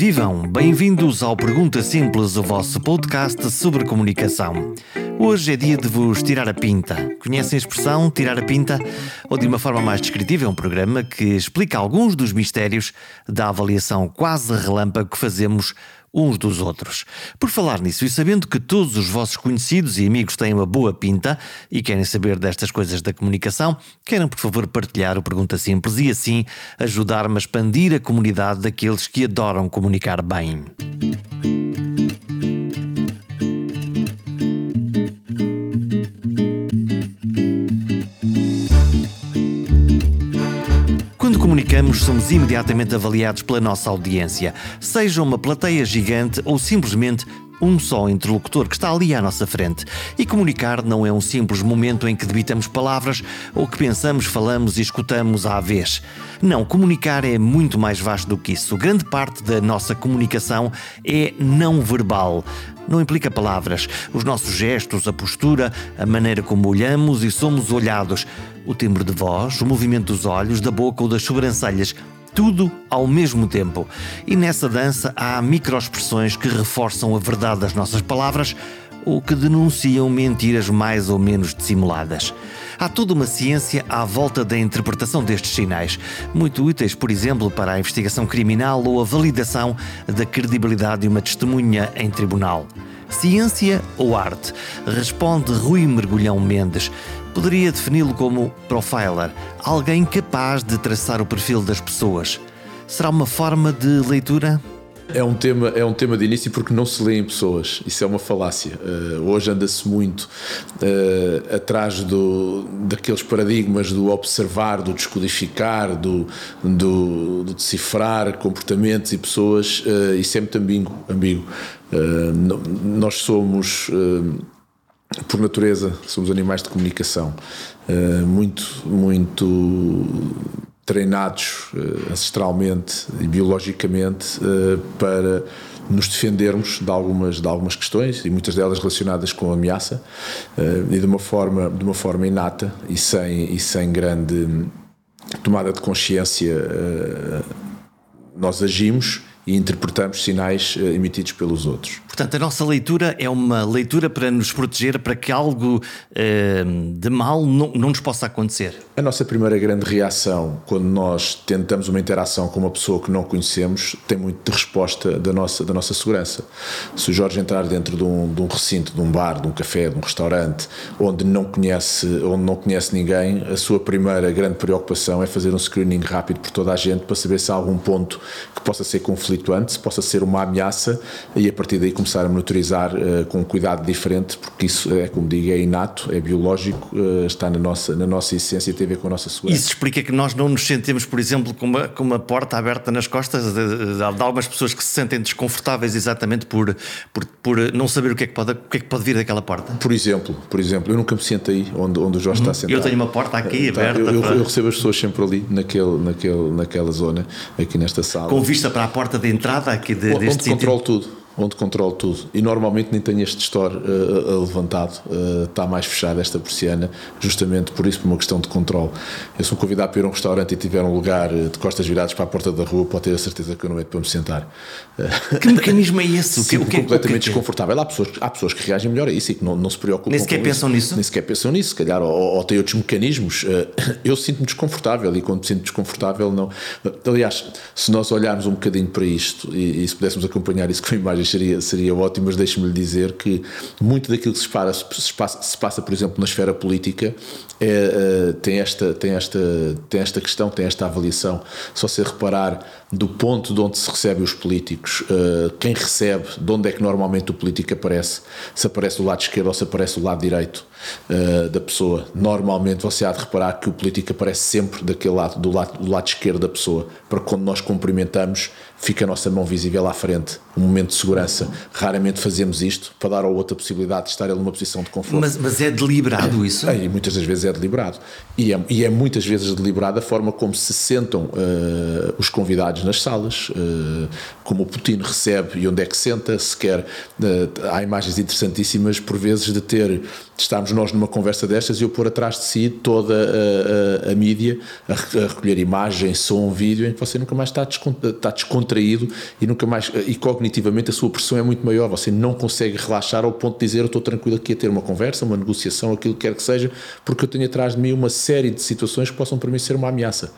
vivam! Bem-vindos ao Pergunta Simples, o vosso podcast sobre comunicação. Hoje é dia de vos tirar a pinta. Conhecem a expressão tirar a pinta? Ou de uma forma mais descritiva, é um programa que explica alguns dos mistérios da avaliação quase relâmpago que fazemos uns dos outros. Por falar nisso e sabendo que todos os vossos conhecidos e amigos têm uma boa pinta e querem saber destas coisas da comunicação, queiram por favor partilhar o Pergunta Simples e assim ajudar-me a expandir a comunidade daqueles que adoram comunicar bem. Comunicamos, somos imediatamente avaliados pela nossa audiência, seja uma plateia gigante ou simplesmente um só interlocutor que está ali à nossa frente. E comunicar não é um simples momento em que debitamos palavras ou que pensamos, falamos e escutamos à vez. Não, comunicar é muito mais vasto do que isso. Grande parte da nossa comunicação é não verbal. Não implica palavras. Os nossos gestos, a postura, a maneira como olhamos e somos olhados o timbre de voz, o movimento dos olhos, da boca ou das sobrancelhas, tudo ao mesmo tempo. E nessa dança há microexpressões que reforçam a verdade das nossas palavras ou que denunciam mentiras mais ou menos dissimuladas. Há toda uma ciência à volta da interpretação destes sinais, muito úteis, por exemplo, para a investigação criminal ou a validação da credibilidade de uma testemunha em tribunal. Ciência ou arte? Responde Rui Mergulhão Mendes. Poderia defini-lo como profiler, alguém capaz de traçar o perfil das pessoas. Será uma forma de leitura? É um, tema, é um tema de início porque não se lê em pessoas, isso é uma falácia. Uh, hoje anda-se muito uh, atrás do, daqueles paradigmas do observar, do descodificar, do, do, do decifrar comportamentos e pessoas, uh, isso é muito ambíguo. ambíguo. nós somos por natureza, somos animais de comunicação, muito, muito treinados uh, ancestralmente e biologicamente uh, para nos defendermos de algumas de algumas questões e muitas delas relacionadas com ameaça e de uma forma de uma forma inata e sem e sem grande tomada de consciência nós agimos e interpretamos sinais uh, emitidos pelos outros. Portanto, a nossa leitura é uma leitura para nos proteger para que algo uh, de mal não, não nos possa acontecer. A nossa primeira grande reação quando nós tentamos uma interação com uma pessoa que não conhecemos tem muito de resposta da nossa, da nossa segurança. Se o Jorge entrar dentro de um, de um recinto, de um bar, de um café, de um restaurante, onde não conhece, onde não conhece ninguém, a sua primeira grande preocupação é fazer um screening rápido por toda a gente para saber se há algum ponto que possa ser conflituante, possa ser uma ameaça e a partir daí começar a monitorizar uh, com um cuidado diferente, porque isso é, como digo, é inato, é biológico, uh, está na nossa, na nossa essência ver com a nossa segurança. Isso explica que nós não nos sentemos, por exemplo, com uma, com uma porta aberta nas costas de, de, de algumas pessoas que se sentem desconfortáveis exatamente por, por, por não saber o que, é que pode, o que é que pode vir daquela porta? Por exemplo, por exemplo, eu nunca me sento aí onde, onde o Jorge uhum. está sentado. Eu tenho uma porta aqui então, aberta. Eu, eu, eu, recebo as pessoas sempre ali, naquele, naquele, naquela zona, aqui nesta sala. Com vista para a porta de entrada aqui de, onde deste controlo tudo onde controlo tudo. E normalmente nem tenho este store uh, levantado, uh, está mais fechada esta persiana, justamente por isso, por uma questão de controle. Eu sou convidado para ir a um restaurante e tiver um lugar de costas viradas para a porta da rua, pode ter a certeza que eu não meto para me sentar. Que mecanismo é esse? Sim, o que, completamente o que, desconfortável. Há pessoas, há pessoas que reagem melhor a isso e que não, não se preocupam. Nem sequer pensam isso. nisso? Nem sequer pensam nisso, se calhar, ou, ou têm outros mecanismos. Eu sinto-me desconfortável e quando me sinto desconfortável, não. Aliás, se nós olharmos um bocadinho para isto e, e se pudéssemos acompanhar isso com imagens seria, seria ótimo, mas deixe-me lhe dizer que muito daquilo que se passa, se passa, se passa por exemplo, na esfera política é, tem, esta, tem, esta, tem esta questão, tem esta avaliação. Só se reparar do ponto de onde se recebe os políticos, quem recebe, de onde é que normalmente o político aparece, se aparece do lado esquerdo ou se aparece do lado direito da pessoa. Normalmente você há de reparar que o político aparece sempre daquele lado, do lado, do lado esquerdo da pessoa, para quando nós cumprimentamos, fica a nossa mão visível à frente um momento de segurança. Raramente fazemos isto para dar ao outro a possibilidade de estar ele numa posição de conforto. Mas, mas é deliberado isso? É, e muitas das vezes é deliberado. E é, e é muitas vezes deliberado a forma como se sentam uh, os convidados nas salas, uh, como o Putin recebe e onde é que senta, se quer. Uh, há imagens interessantíssimas, por vezes, de ter. De estarmos nós numa conversa destas e eu pôr atrás de si toda a, a, a mídia a, a, recolher imagem, som, vídeo, em que você nunca mais está, está descontraído e nunca mais. e cognitivamente a sua pressão é muito maior. Você não consegue relaxar ao ponto de dizer eu estou tranquilo aqui a ter uma conversa, uma negociação, aquilo que quer que seja, porque eu tenho atrás de mim uma série de situações que possam para mim ser uma ameaça.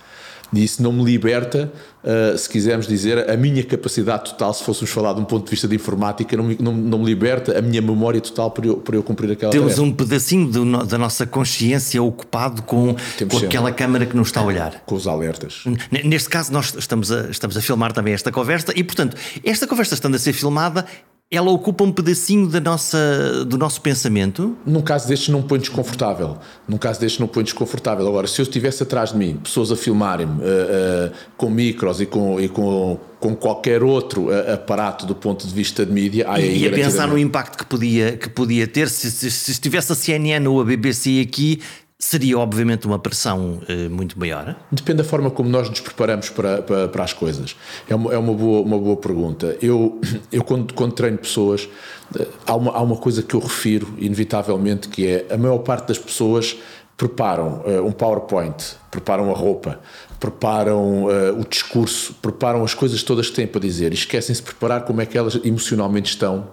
E isso não me liberta, uh, se quisermos dizer, a minha capacidade total, se fôssemos falar de um ponto de vista de informática, não me, não, não me liberta a minha memória total para eu, para eu cumprir aquela Temos tarefa. um pedacinho do, da nossa consciência ocupado com, com aquela câmara que nos está a olhar. Com os alertas. Neste caso, nós estamos a, estamos a filmar também esta conversa e, portanto, esta conversa estando a ser filmada, ela ocupa um pedacinho da nossa, do nosso pensamento? Num caso destes não me põe desconfortável. Num caso destes não me põe desconfortável. Agora, se eu estivesse atrás de mim, pessoas a filmarem-me uh, uh, com micros e com, e com, com qualquer outro uh, aparato do ponto de vista de mídia... E, e a pensar no impacto que podia, que podia ter, se, se, se estivesse a CNN ou a BBC aqui, seria obviamente uma pressão uh, muito maior? Depende da forma como nós nos preparamos para, para, para as coisas. É uma, é uma, boa, uma boa pergunta. Eu, eu quando, quando treino pessoas, uh, há, uma, há uma coisa que eu refiro, inevitavelmente, que é a maior parte das pessoas preparam uh, um PowerPoint, preparam a roupa, preparam o discurso, preparam as coisas todas que têm para dizer e esquecem-se de preparar como é que elas emocionalmente estão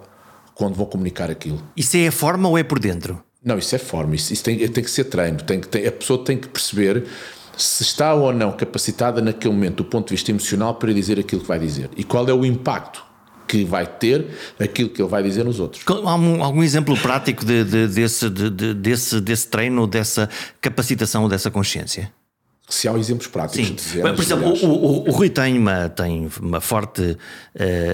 quando vão comunicar aquilo. Isso é a forma ou é por dentro? Não, isso é forma, isso, isso tem, tem, que ser treino, tem, tem, a pessoa tem que perceber se está ou não capacitada naquele momento, do ponto de vista emocional, para dizer aquilo que vai dizer e qual é o impacto que vai ter aquilo que ele vai dizer nos outros. Há algum, algum exemplo prático de, de, desse, de, desse, desse treino, dessa capacitação, dessa consciência? Se há exemplos práticos Sim. Dezenas, Por exemplo, o, o, o, Rui tem uma, tem uma forte uh,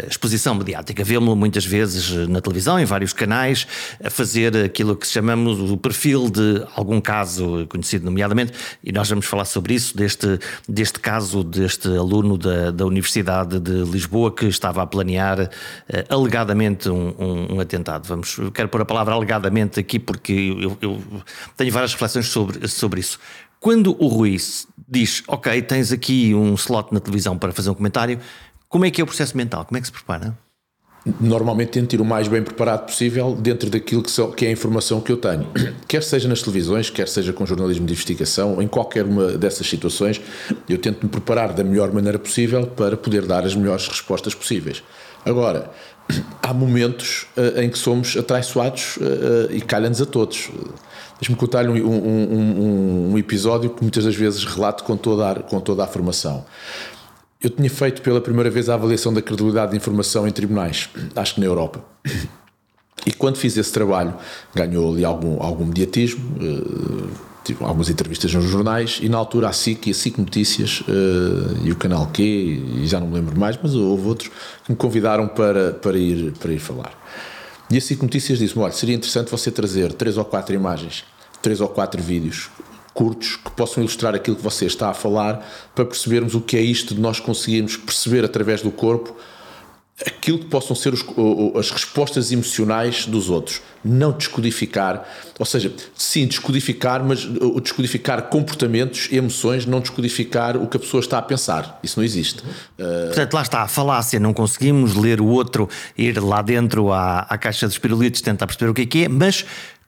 exposição mediática. Vê-lo muitas vezes na televisão, em vários canais, a fazer aquilo que chamamos o perfil de algum caso conhecido, nomeadamente, e nós vamos falar sobre isso, deste, deste caso deste aluno da, da Universidade de Lisboa que estava a planear uh, alegadamente um, um, um, atentado. Vamos, quero pôr a palavra alegadamente aqui porque eu, eu tenho várias reflexões sobre, sobre isso. Quando o Rui diz, ok, tens aqui um slot na televisão para fazer um comentário, como é que é o processo mental? Como é que se prepara? Normalmente tento ir o mais bem preparado possível dentro daquilo que, que é a informação que eu tenho. Quer seja nas televisões, quer seja com jornalismo de investigação, em qualquer uma dessas situações, eu tento me preparar da melhor maneira possível para poder dar as melhores respostas possíveis. Agora, há momentos uh, em que somos atraiçoados uh, uh, e calha-nos a todos. Deixa-me contar-lhe um, um, um, um, episódio que muitas das vezes relato com toda, a, com toda a formação. Eu tinha feito pela primeira vez a avaliação da credibilidade de informação em tribunais, acho que na Europa. E quando fiz esse trabalho, ganhou ali algum, algum mediatismo, uh, tive algumas entrevistas nos jornais, e na altura a SIC e a SIC Notícias uh, e o Canal Q, e já não me lembro mais, mas houve outros que me convidaram para, para, ir, para ir falar. E a SIC Notícias disse-me: olha, seria interessante você trazer três ou quatro imagens, três ou quatro vídeos curtos que possam ilustrar aquilo que você está a falar para percebermos o que é isto de nós conseguirmos perceber através do corpo aquilo que possam ser os, as respostas emocionais dos outros. Não descodificar, ou seja, sim, descodificar, mas descodificar comportamentos, emoções, não descodificar o que a pessoa está a pensar. Isso não existe. Portanto, lá está a falácia, não conseguimos ler o outro, ir lá dentro à, à caixa dos pirulitos, tentar perceber o que é que é, mas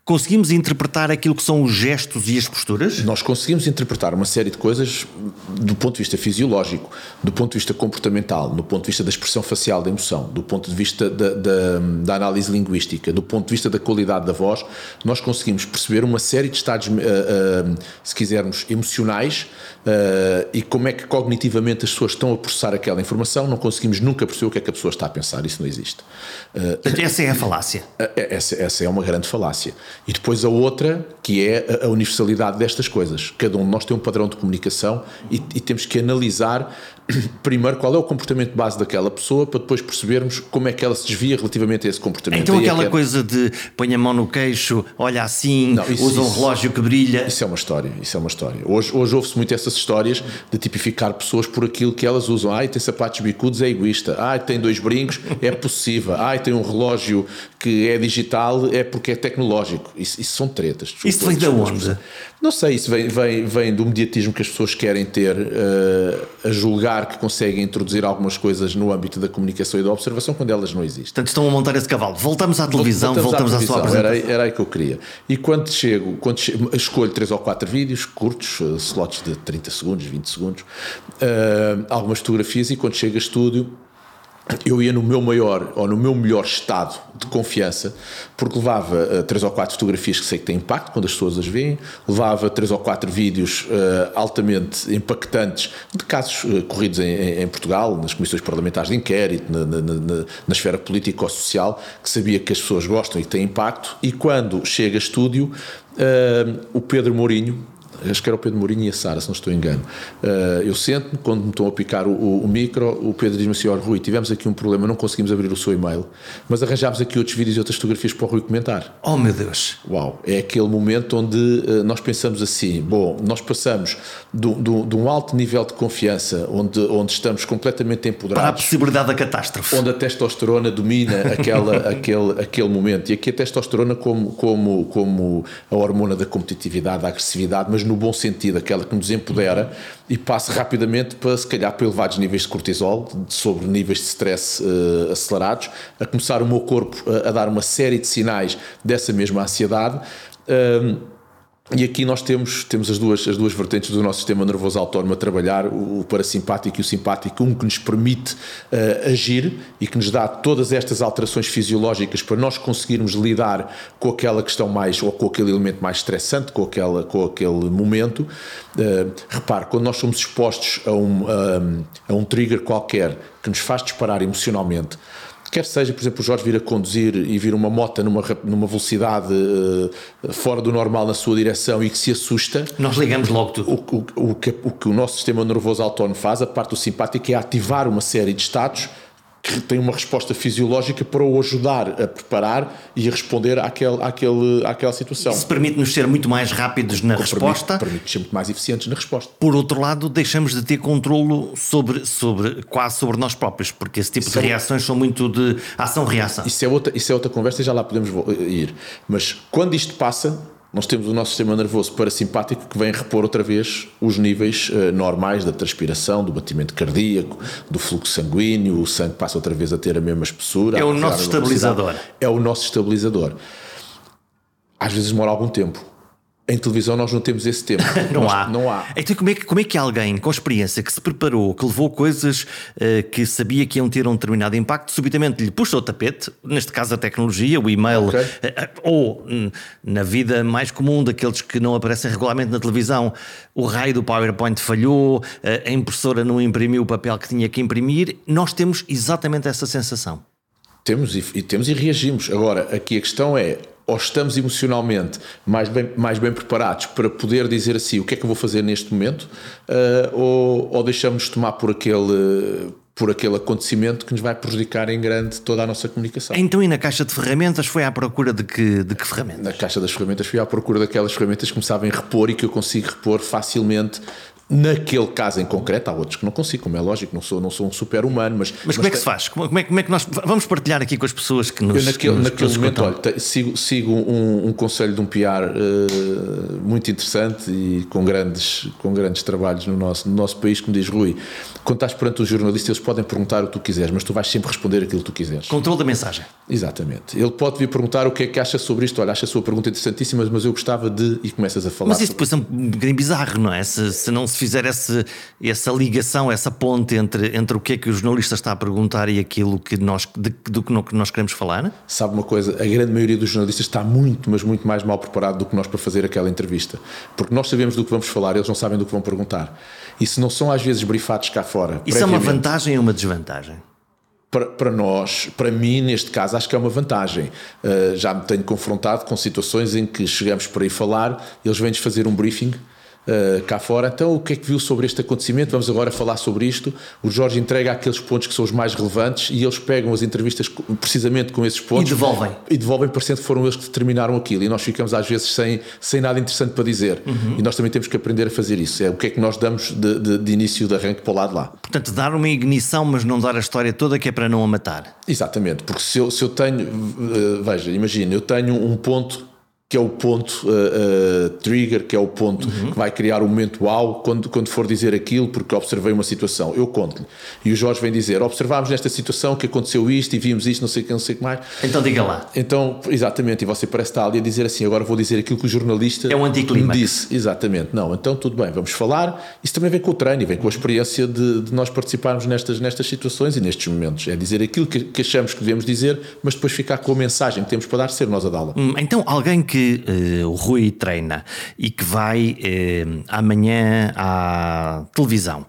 Conseguimos interpretar aquilo que são os gestos e as posturas? Nós conseguimos interpretar uma série de coisas do ponto de vista fisiológico, do ponto de vista comportamental, do ponto de vista da expressão facial da emoção, do ponto de vista da, da, da análise linguística, do ponto de vista da qualidade da voz. Nós conseguimos perceber uma série de estados, uh, uh, se quisermos, emocionais uh, e como é que cognitivamente as pessoas estão a processar aquela informação. Não conseguimos nunca perceber o que é que a pessoa está a pensar. Isso não existe. essa é a falácia. Essa, essa é uma grande falácia. E depois a outra, que é a universalidade destas coisas. Cada um de nós tem um padrão de comunicação e, e, temos que analisar primeiro qual é o comportamento base daquela pessoa para depois percebermos como é que ela se desvia relativamente a esse comportamento. Então aquela é coisa de põe a mão no queixo, olha assim, Não, isso, usa um relógio que brilha. Isso é uma história, isso é uma história. Hoje, hoje ouve-se muito essas histórias de tipificar pessoas por aquilo que elas usam. Ai, tem sapatos bicudos, é egoísta. Ai, tem dois brincos, é possível. Ai, tem um relógio que é digital, é porque é tecnológico. Isso, isso são tretas. Desculpa, isso vem da onde? Não sei, isso vem, vem, vem do mediatismo que as pessoas querem ter uh, a julgar que conseguem introduzir algumas coisas no âmbito da comunicação e da observação quando elas não existem. Portanto, estão a montar esse cavalo. Voltamos à televisão, voltamos, voltamos à, televisão. à, sua apresentação. Era, era aí que eu queria. E quando chego, quando chego, escolho 3 ou 4 vídeos curtos, uh, slots de 30 segundos, 20 segundos, uh, algumas fotografias e quando chego a estúdio eu ia no meu maior ou no meu melhor estado de confiança, porque levava uh, três ou quatro fotografias que sei que têm impacto quando as pessoas as veem, levava três ou quatro vídeos uh, altamente impactantes de casos uh, corridos em, em, Portugal, nas comissões parlamentares de inquérito, na, na, na, na esfera político-social, que sabia que as pessoas gostam e têm impacto, e quando chega a estúdio, o Pedro Mourinho, acho que era o Pedro Mourinho e a Sara, se não estou engano. Uh, eu sento-me, quando me estão a picar o, o, o micro, o Pedro diz-me assim: Olha, Rui, tivemos aqui um problema, não conseguimos abrir o seu e-mail, mas arranjámos aqui outros vídeos e outras fotografias para o Rui comentar. Oh, meu Deus! Uau! É aquele momento onde uh, nós pensamos assim: bom, nós passamos de, de, de, um alto nível de confiança, onde, onde estamos completamente empoderados. Para a possibilidade da catástrofe. Onde a testosterona domina aquela, aquele, aquele momento. E aqui a testosterona, como, como, como a hormona da competitividade, da agressividade, mas no bom sentido, aquela que nos empodera e passa rapidamente para, se calhar, para elevados níveis de cortisol, sobre níveis de stress uh, acelerados, a começar o meu corpo a, a, dar uma série de sinais dessa mesma ansiedade. Uh, e aqui nós temos, temos as, duas, as duas vertentes do nosso sistema nervoso autónomo a trabalhar, o, parasimpático e o simpático, um que nos permite uh, agir e que nos dá todas estas alterações fisiológicas para nós conseguirmos lidar com aquela questão mais, ou com aquele elemento mais estressante, com, aquela, com aquele momento. Uh, repare, quando nós somos expostos a um, a um trigger qualquer que nos faz disparar emocionalmente, Quer seja, por exemplo, o Jorge vir a conduzir e vir uma moto numa, numa velocidade uh, fora do normal na sua direção e que se assusta. Nós ligamos logo tudo. O, o, o, que, o que o nosso sistema nervoso autónomo faz, a parte do simpático, é ativar uma série de estados que tem uma resposta fisiológica para o ajudar a preparar e a responder àquele, àquele, àquela situação. Isso permite-nos ser muito mais rápidos na permite, resposta. Permite-nos ser muito mais eficientes na resposta. Por outro lado, deixamos de ter controlo sobre, sobre, quase sobre nós próprios, porque esse tipo isso de é reações são muito de ação-reação. Isso é, outra, isso é outra conversa e já lá podemos ir. Mas quando isto passa, nós temos o nosso sistema nervoso parasimpático que vem repor outra vez os níveis uh, normais da transpiração, do batimento cardíaco, do fluxo sanguíneo, o sangue passa outra vez a ter a mesma espessura. É o nosso estabilizador. É o nosso estabilizador. Às vezes demora algum tempo. Em televisão nós não temos esse tempo. não, nós, há. não há. Então como é, que, como é que alguém com experiência, que se preparou, que levou coisas uh, que sabia que iam ter um determinado impacto, subitamente lhe puxa o tapete, neste caso a tecnologia, o e-mail, okay. uh, uh, ou hum, na vida mais comum daqueles que não aparecem regularmente na televisão, o raio do PowerPoint falhou, a impressora não imprimiu o papel que tinha que imprimir, nós temos exatamente essa sensação. Temos e, e temos e reagimos. Agora, aqui a questão é ou estamos emocionalmente mais bem, mais bem preparados para poder dizer assim o que é que eu vou fazer neste momento, uh, ou, ou deixamos-nos tomar por aquele por aquele acontecimento que nos vai prejudicar em grande toda a nossa comunicação. Então, e na caixa de ferramentas foi à procura de que, de que ferramentas? Na caixa das ferramentas fui à procura daquelas ferramentas que me sabem repor e que eu consigo repor facilmente Naquele caso em concreto, há outros que não consigo, como é lógico, não sou, não sou um super-humano, mas. Mas como mas é que se faz? Como é, como é que nós. Vamos partilhar aqui com as pessoas que nos. Eu, naquele, nos, naquele momento, olha, sigo, sigo um, um, conselho de um PR uh, muito interessante e com grandes, com grandes trabalhos no nosso, no nosso país, que me diz: Rui, quando estás perante um jornalista, eles podem perguntar o que tu quiseres, mas tu vais sempre responder aquilo que tu quiseres. Controle da mensagem. Exatamente. Ele pode vir perguntar o que é que acha sobre isto. Olha, acha a sua pergunta interessantíssima, mas eu gostava de. E começas a falar. Mas isso depois é um bocadinho bizarro, não é? Se, se não se fizer esse essa ligação, essa ponte entre, entre o que é que o jornalista está a perguntar e aquilo que nós, de, do que nós queremos falar? Sabe uma coisa? A grande maioria dos jornalistas está muito, mas muito mais mal preparado do que nós para fazer aquela entrevista. Porque nós sabemos do que vamos falar, eles não sabem do que vão perguntar. E se não são às vezes brifados cá fora. Isso é uma vantagem ou uma desvantagem? para, para nós, para mim, neste caso, acho que é uma vantagem. Uh, já me tenho confrontado com situações em que chegamos por aí falar, eles vêm-nos fazer um briefing uh, cá fora. Então, o que é que viu sobre este acontecimento? Vamos agora falar sobre isto. O Jorge entrega aqueles pontos que são os mais relevantes e eles pegam as entrevistas precisamente com esses pontos. E devolvem. E devolvem, parecendo que foram eles que determinaram aquilo. E nós ficamos, às vezes, sem, sem nada interessante para dizer. Uhum. E nós também temos que aprender a fazer isso. É o que é que nós damos de, de, de início de arranque para o lado lá. Portanto, dar uma ignição, mas não dar a história toda que é para não a matar. Exatamente, porque se eu, se eu tenho, uh, veja, imagina, eu tenho um ponto que é o ponto uh, uh, trigger, que é o ponto uhum. que vai criar o momento wow quando, quando for dizer aquilo, porque observei uma situação. Eu conto-lhe. E o Jorge vem dizer: observámos nesta situação que aconteceu isto e vimos isto, não sei o que, não sei o que mais. Então diga lá. Então, exatamente, e você parece estar ali a dizer assim: agora vou dizer aquilo que o jornalista é um me disse. Exatamente. Não, então tudo bem, vamos falar. Isso também vem com o treino e vem com a experiência de, de nós participarmos nestas, nestas situações e nestes momentos. É dizer aquilo que, que achamos que devemos dizer, mas depois ficar com a mensagem que temos para dar, ser nós a dá-la. Hum, então, alguém que que uh, o Rui treina e que vai uh, amanhã à televisão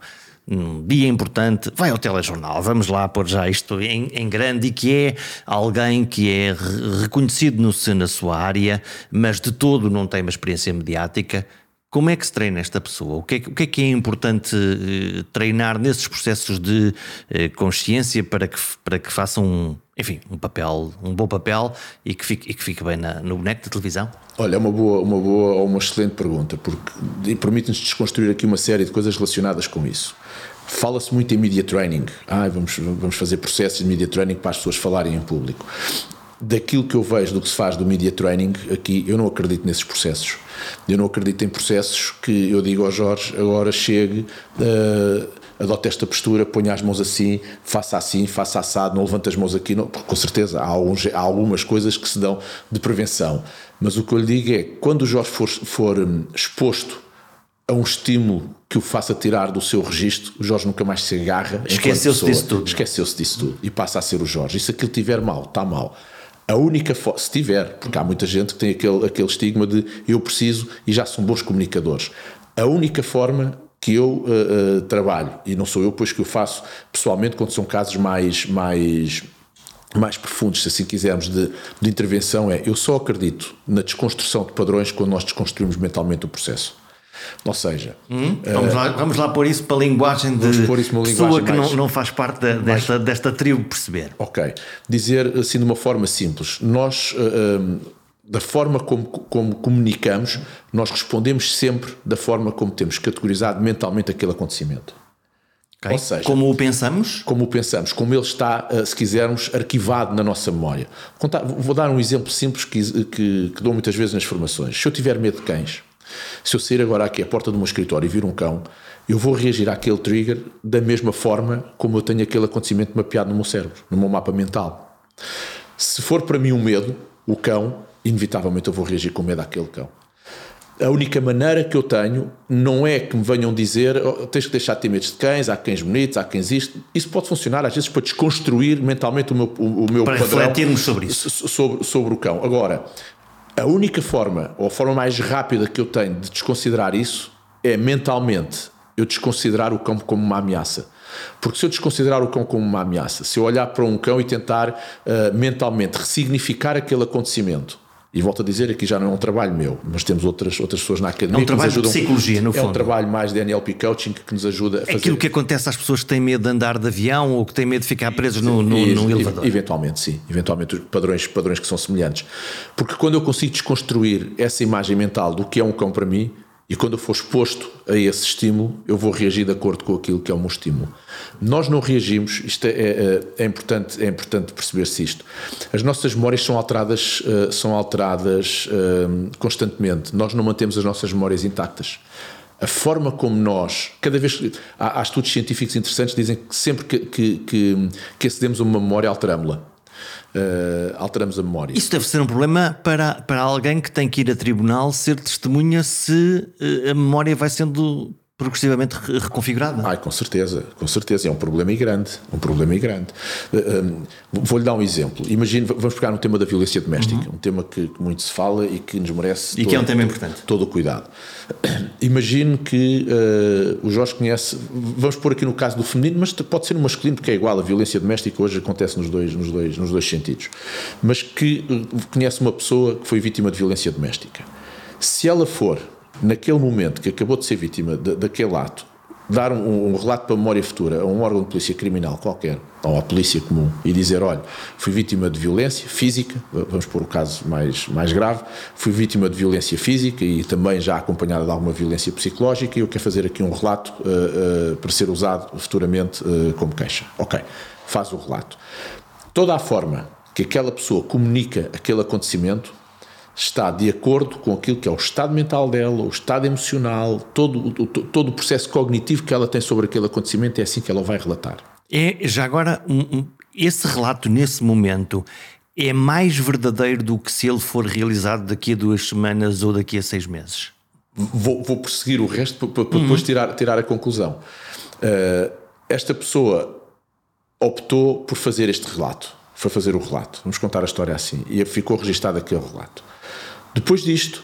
um dia importante, vai ao telejornal, vamos lá pôr já isto em, em, grande, e que é alguém que é reconhecido no, na sua área, mas de todo não tem uma experiência mediática. Como é que se treina esta pessoa? O que é, o que, é, que é importante uh, treinar nesses processos de uh, consciência para que, para que façam um, enfim, um papel, um bom papel e que fique, e que fique bem na, no boneco da televisão? Olha, é uma boa, uma boa ou uma excelente pergunta, porque permite-nos desconstruir aqui uma série de coisas relacionadas com isso. Fala-se muito em media training. Ah, vamos, vamos fazer processos de media training para as pessoas falarem em público. Daquilo que eu vejo do que se faz do media training aqui, eu não acredito nesses processos. Eu não acredito em processos que eu digo ao Jorge, agora chegue, uh, adote esta postura, ponha as mãos assim, faça assim, faça assado, não levante as mãos aqui. Não, com certeza, há, alguns, há, algumas coisas que se dão de prevenção. Mas o que eu lhe digo é quando o Jorge for, for hum, exposto a um estímulo que o faça tirar do seu registro, o Jorge nunca mais se agarra. Esqueceu-se disso tudo. Esqueceu-se disso tudo e passa a ser o Jorge. E se aquilo tiver mal, está mal. A única forma, se tiver, porque há muita gente que tem aquele, aquele estigma de eu preciso e já são bons comunicadores. A única forma que eu uh, uh, trabalho, e não sou eu, pois que eu faço pessoalmente quando são casos mais, mais, mais profundos, se assim quisermos, de, de intervenção, é eu só acredito na desconstrução de padrões quando nós desconstruímos mentalmente o processo. Ou seja, hum, vamos, uh, lá, vamos lá pôr isso para a linguagem de pessoa linguagem que mais, não, não faz parte da, desta, mais, desta tribo perceber. Ok. Dizer assim de uma forma simples: nós. Uh, da forma como, como comunicamos, nós respondemos sempre da forma como temos categorizado mentalmente aquele acontecimento. Okay. Ou seja, como o pensamos? Como o pensamos, como ele está, eh, se quisermos, arquivado na nossa memória. Vou dar um exemplo simples que, que, que dou muitas vezes nas formações. Se eu tiver medo de cães, se eu sair agora aqui à porta do meu escritório e vir um cão, eu vou reagir àquele trigger da mesma forma como eu tenho aquele acontecimento mapeado no meu cérebro, no meu mapa mental. Se for para mim um medo, o cão, inevitavelmente eu vou reagir com medo àquele cão. A única maneira que eu tenho não é que me venham dizer oh, tens que deixar de ter medo de cães, há cães bonitos, há cães isto. Isso pode funcionar às vezes para desconstruir mentalmente o meu, o, o meu para padrão refletirmos sobre isso. Sobre, sobre o cão. Agora, a única forma, ou a forma mais rápida que eu tenho de desconsiderar isso é mentalmente eu desconsiderar o cão como uma ameaça. Porque se eu desconsiderar o cão como uma ameaça, se eu olhar para um cão e tentar uh, mentalmente ressignificar aquele acontecimento, e volto a dizer, aqui já não é um trabalho meu, mas temos outras, outras pessoas na academia é um trabalho de psicologia, no é fundo. É um trabalho mais de NLP Coaching que nos ajuda a fazer. Aquilo que acontece às pessoas que têm medo de andar de avião ou que têm medo de ficar presos no, no, e, no elevador. Eventualmente, sim. Eventualmente, padrões, padrões que são semelhantes. Porque quando eu consigo desconstruir essa imagem mental do que é um cão para mim, e quando eu for exposto a esse estímulo, eu vou reagir de acordo com aquilo que é o meu estímulo. Nós não reagimos, isto é, é, é importante, é importante perceber-se isto. As nossas memórias são alteradas, uh, são alteradas uh, constantemente. Nós não mantemos as nossas memórias intactas. A forma como nós, cada vez há, há estudos científicos interessantes que dizem que sempre que, que, que, que acedemos a uma memória, alteramos-la uh, alteramos a memória. Isso deve ser um problema para, para alguém que tem que ir a tribunal ser testemunha se uh, a memória vai sendo progressivamente reconfigurada. Ai, com certeza, com certeza. É um problema e grande. Um problema e grande. Um, Vou-lhe dar um exemplo. Imagine, vamos pegar no tema da violência doméstica, uhum. um tema que, muito se fala e que nos merece e todo, que é um tema importante. todo o cuidado. Imagine que uh, o Jorge conhece, vamos pôr aqui no caso do feminino, mas pode ser no masculino, porque é igual, a violência doméstica hoje acontece nos dois, nos dois, nos dois sentidos. Mas que uh, conhece uma pessoa que foi vítima de violência doméstica. Se ela for naquele momento que acabou de ser vítima de, daquele ato, dar um, um, relato para a memória futura a um órgão de polícia criminal qualquer, ou à polícia comum, e dizer: olha, fui vítima de violência física, vamos pôr o caso mais, mais grave, fui vítima de violência física e também já acompanhada de alguma violência psicológica, e eu quero fazer aqui um relato uh, uh, para ser usado futuramente uh, como queixa. Ok, faz o relato. Toda a forma que aquela pessoa comunica aquele acontecimento está de acordo com aquilo que é o estado mental dela, o estado emocional, todo, o, todo o processo cognitivo que ela tem sobre aquele acontecimento, é assim que ela vai relatar. É, já agora, um, um, esse relato nesse momento é mais verdadeiro do que se ele for realizado daqui a duas semanas ou daqui a seis meses? Vou, vou prosseguir o resto para, para uhum. depois tirar, tirar a conclusão. Uh, esta pessoa optou por fazer este relato, foi fazer o relato. Vamos contar a história assim. E ficou registado aquele relato. Depois disto,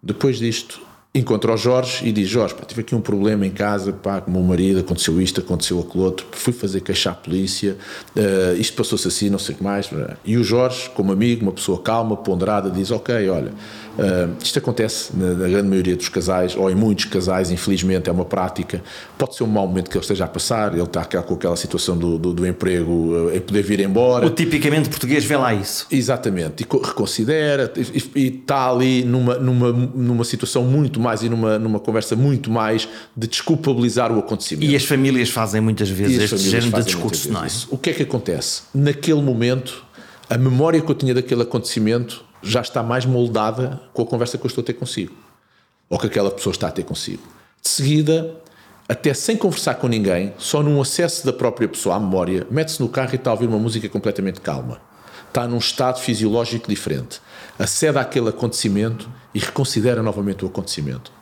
depois disto, encontra o Jorge e diz: Jorge, pá, tive aqui um problema em casa, pá, com o meu marido, aconteceu isto, aconteceu aquilo outro, fui fazer queixar a polícia, uh, isto passou-se assim, não sei o que mais. E o Jorge, como amigo, uma pessoa calma, ponderada, diz: Ok, olha Uh, isto acontece na, na, grande maioria dos casais, ou em muitos casais, infelizmente, é uma prática. Pode ser um mau momento que ele esteja a passar, ele está com aquela situação do, do, do emprego uh, em poder vir embora. O tipicamente português vê lá isso. Exatamente, e reconsidera, e, e, está ali numa, numa, numa situação muito mais e numa, numa conversa muito mais de desculpabilizar o acontecimento. E as famílias fazem muitas vezes este género de discurso, não é? O que é que acontece? Naquele momento, a memória que eu tinha daquele acontecimento já está mais moldada com a conversa que eu estou a ter consigo. Ou que aquela pessoa está a ter consigo. De seguida, até sem conversar com ninguém, só num acesso da própria pessoa à memória, mete-se no carro e está a ouvir uma música completamente calma. Está num estado fisiológico diferente. Acede àquele acontecimento e reconsidera novamente o acontecimento.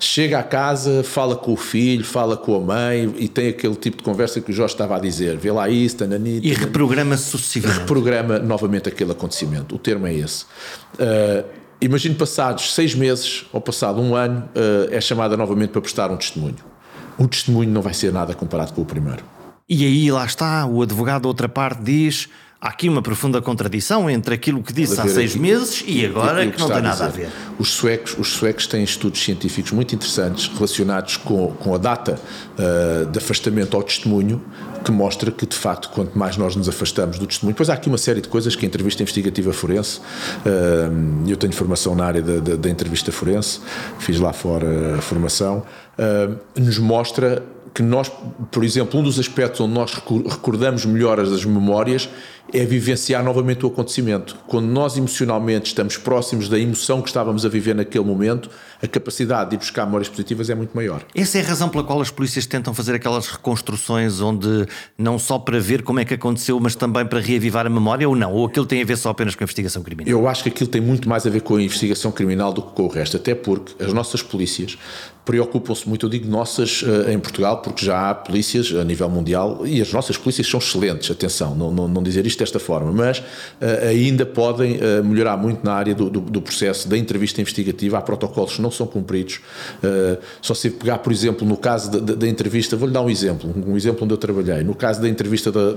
Chega à casa, fala com o filho, fala com a mãe e tem aquele tipo de conversa que o Jorge estava a dizer. Vê lá isso, tanani, E reprograma sucessivamente. Reprograma novamente aquele acontecimento. O termo é esse. Uh, imagino passados seis meses ou passado um ano, uh, é chamada novamente para prestar um testemunho. O testemunho não vai ser nada comparado com o primeiro. E aí lá está, o advogado da outra parte diz há aqui uma profunda contradição entre aquilo que disse há seis meses e agora que não tem nada a, ver. Os suecos, os suecos têm estudos científicos muito interessantes relacionados com, com a data uh, de afastamento ao testemunho, que mostra que, de facto, quanto mais nós nos afastamos do testemunho, depois há aqui uma série de coisas que a entrevista investigativa forense, uh, eu tenho formação na área da, da, da entrevista forense, fiz lá fora a formação, uh, nos mostra que nós, por exemplo, um dos aspectos onde nós recordamos melhor as memórias é vivenciar novamente o acontecimento. Quando nós emocionalmente estamos próximos da emoção que estávamos a viver naquele momento, a capacidade de ir buscar memórias positivas é muito maior. Essa é a razão pela qual as polícias tentam fazer aquelas reconstruções onde não só para ver como é que aconteceu, mas também para reavivar a memória ou não? Ou aquilo tem a ver só apenas com a investigação criminal? Eu acho que aquilo tem muito mais a ver com a investigação criminal do que com o resto, até porque as nossas polícias preocupam-se muito, eu digo nossas eh, em Portugal, porque já há polícias a nível mundial e as nossas polícias são excelentes, atenção, não, não, não dizer isto desta forma, mas uh, ainda podem uh, melhorar muito na área do, do, do, processo da entrevista investigativa. Há protocolos que não são cumpridos. Uh, só se pegar, por exemplo, no caso da, entrevista, vou-lhe dar um exemplo, um exemplo onde eu trabalhei. No caso da entrevista da,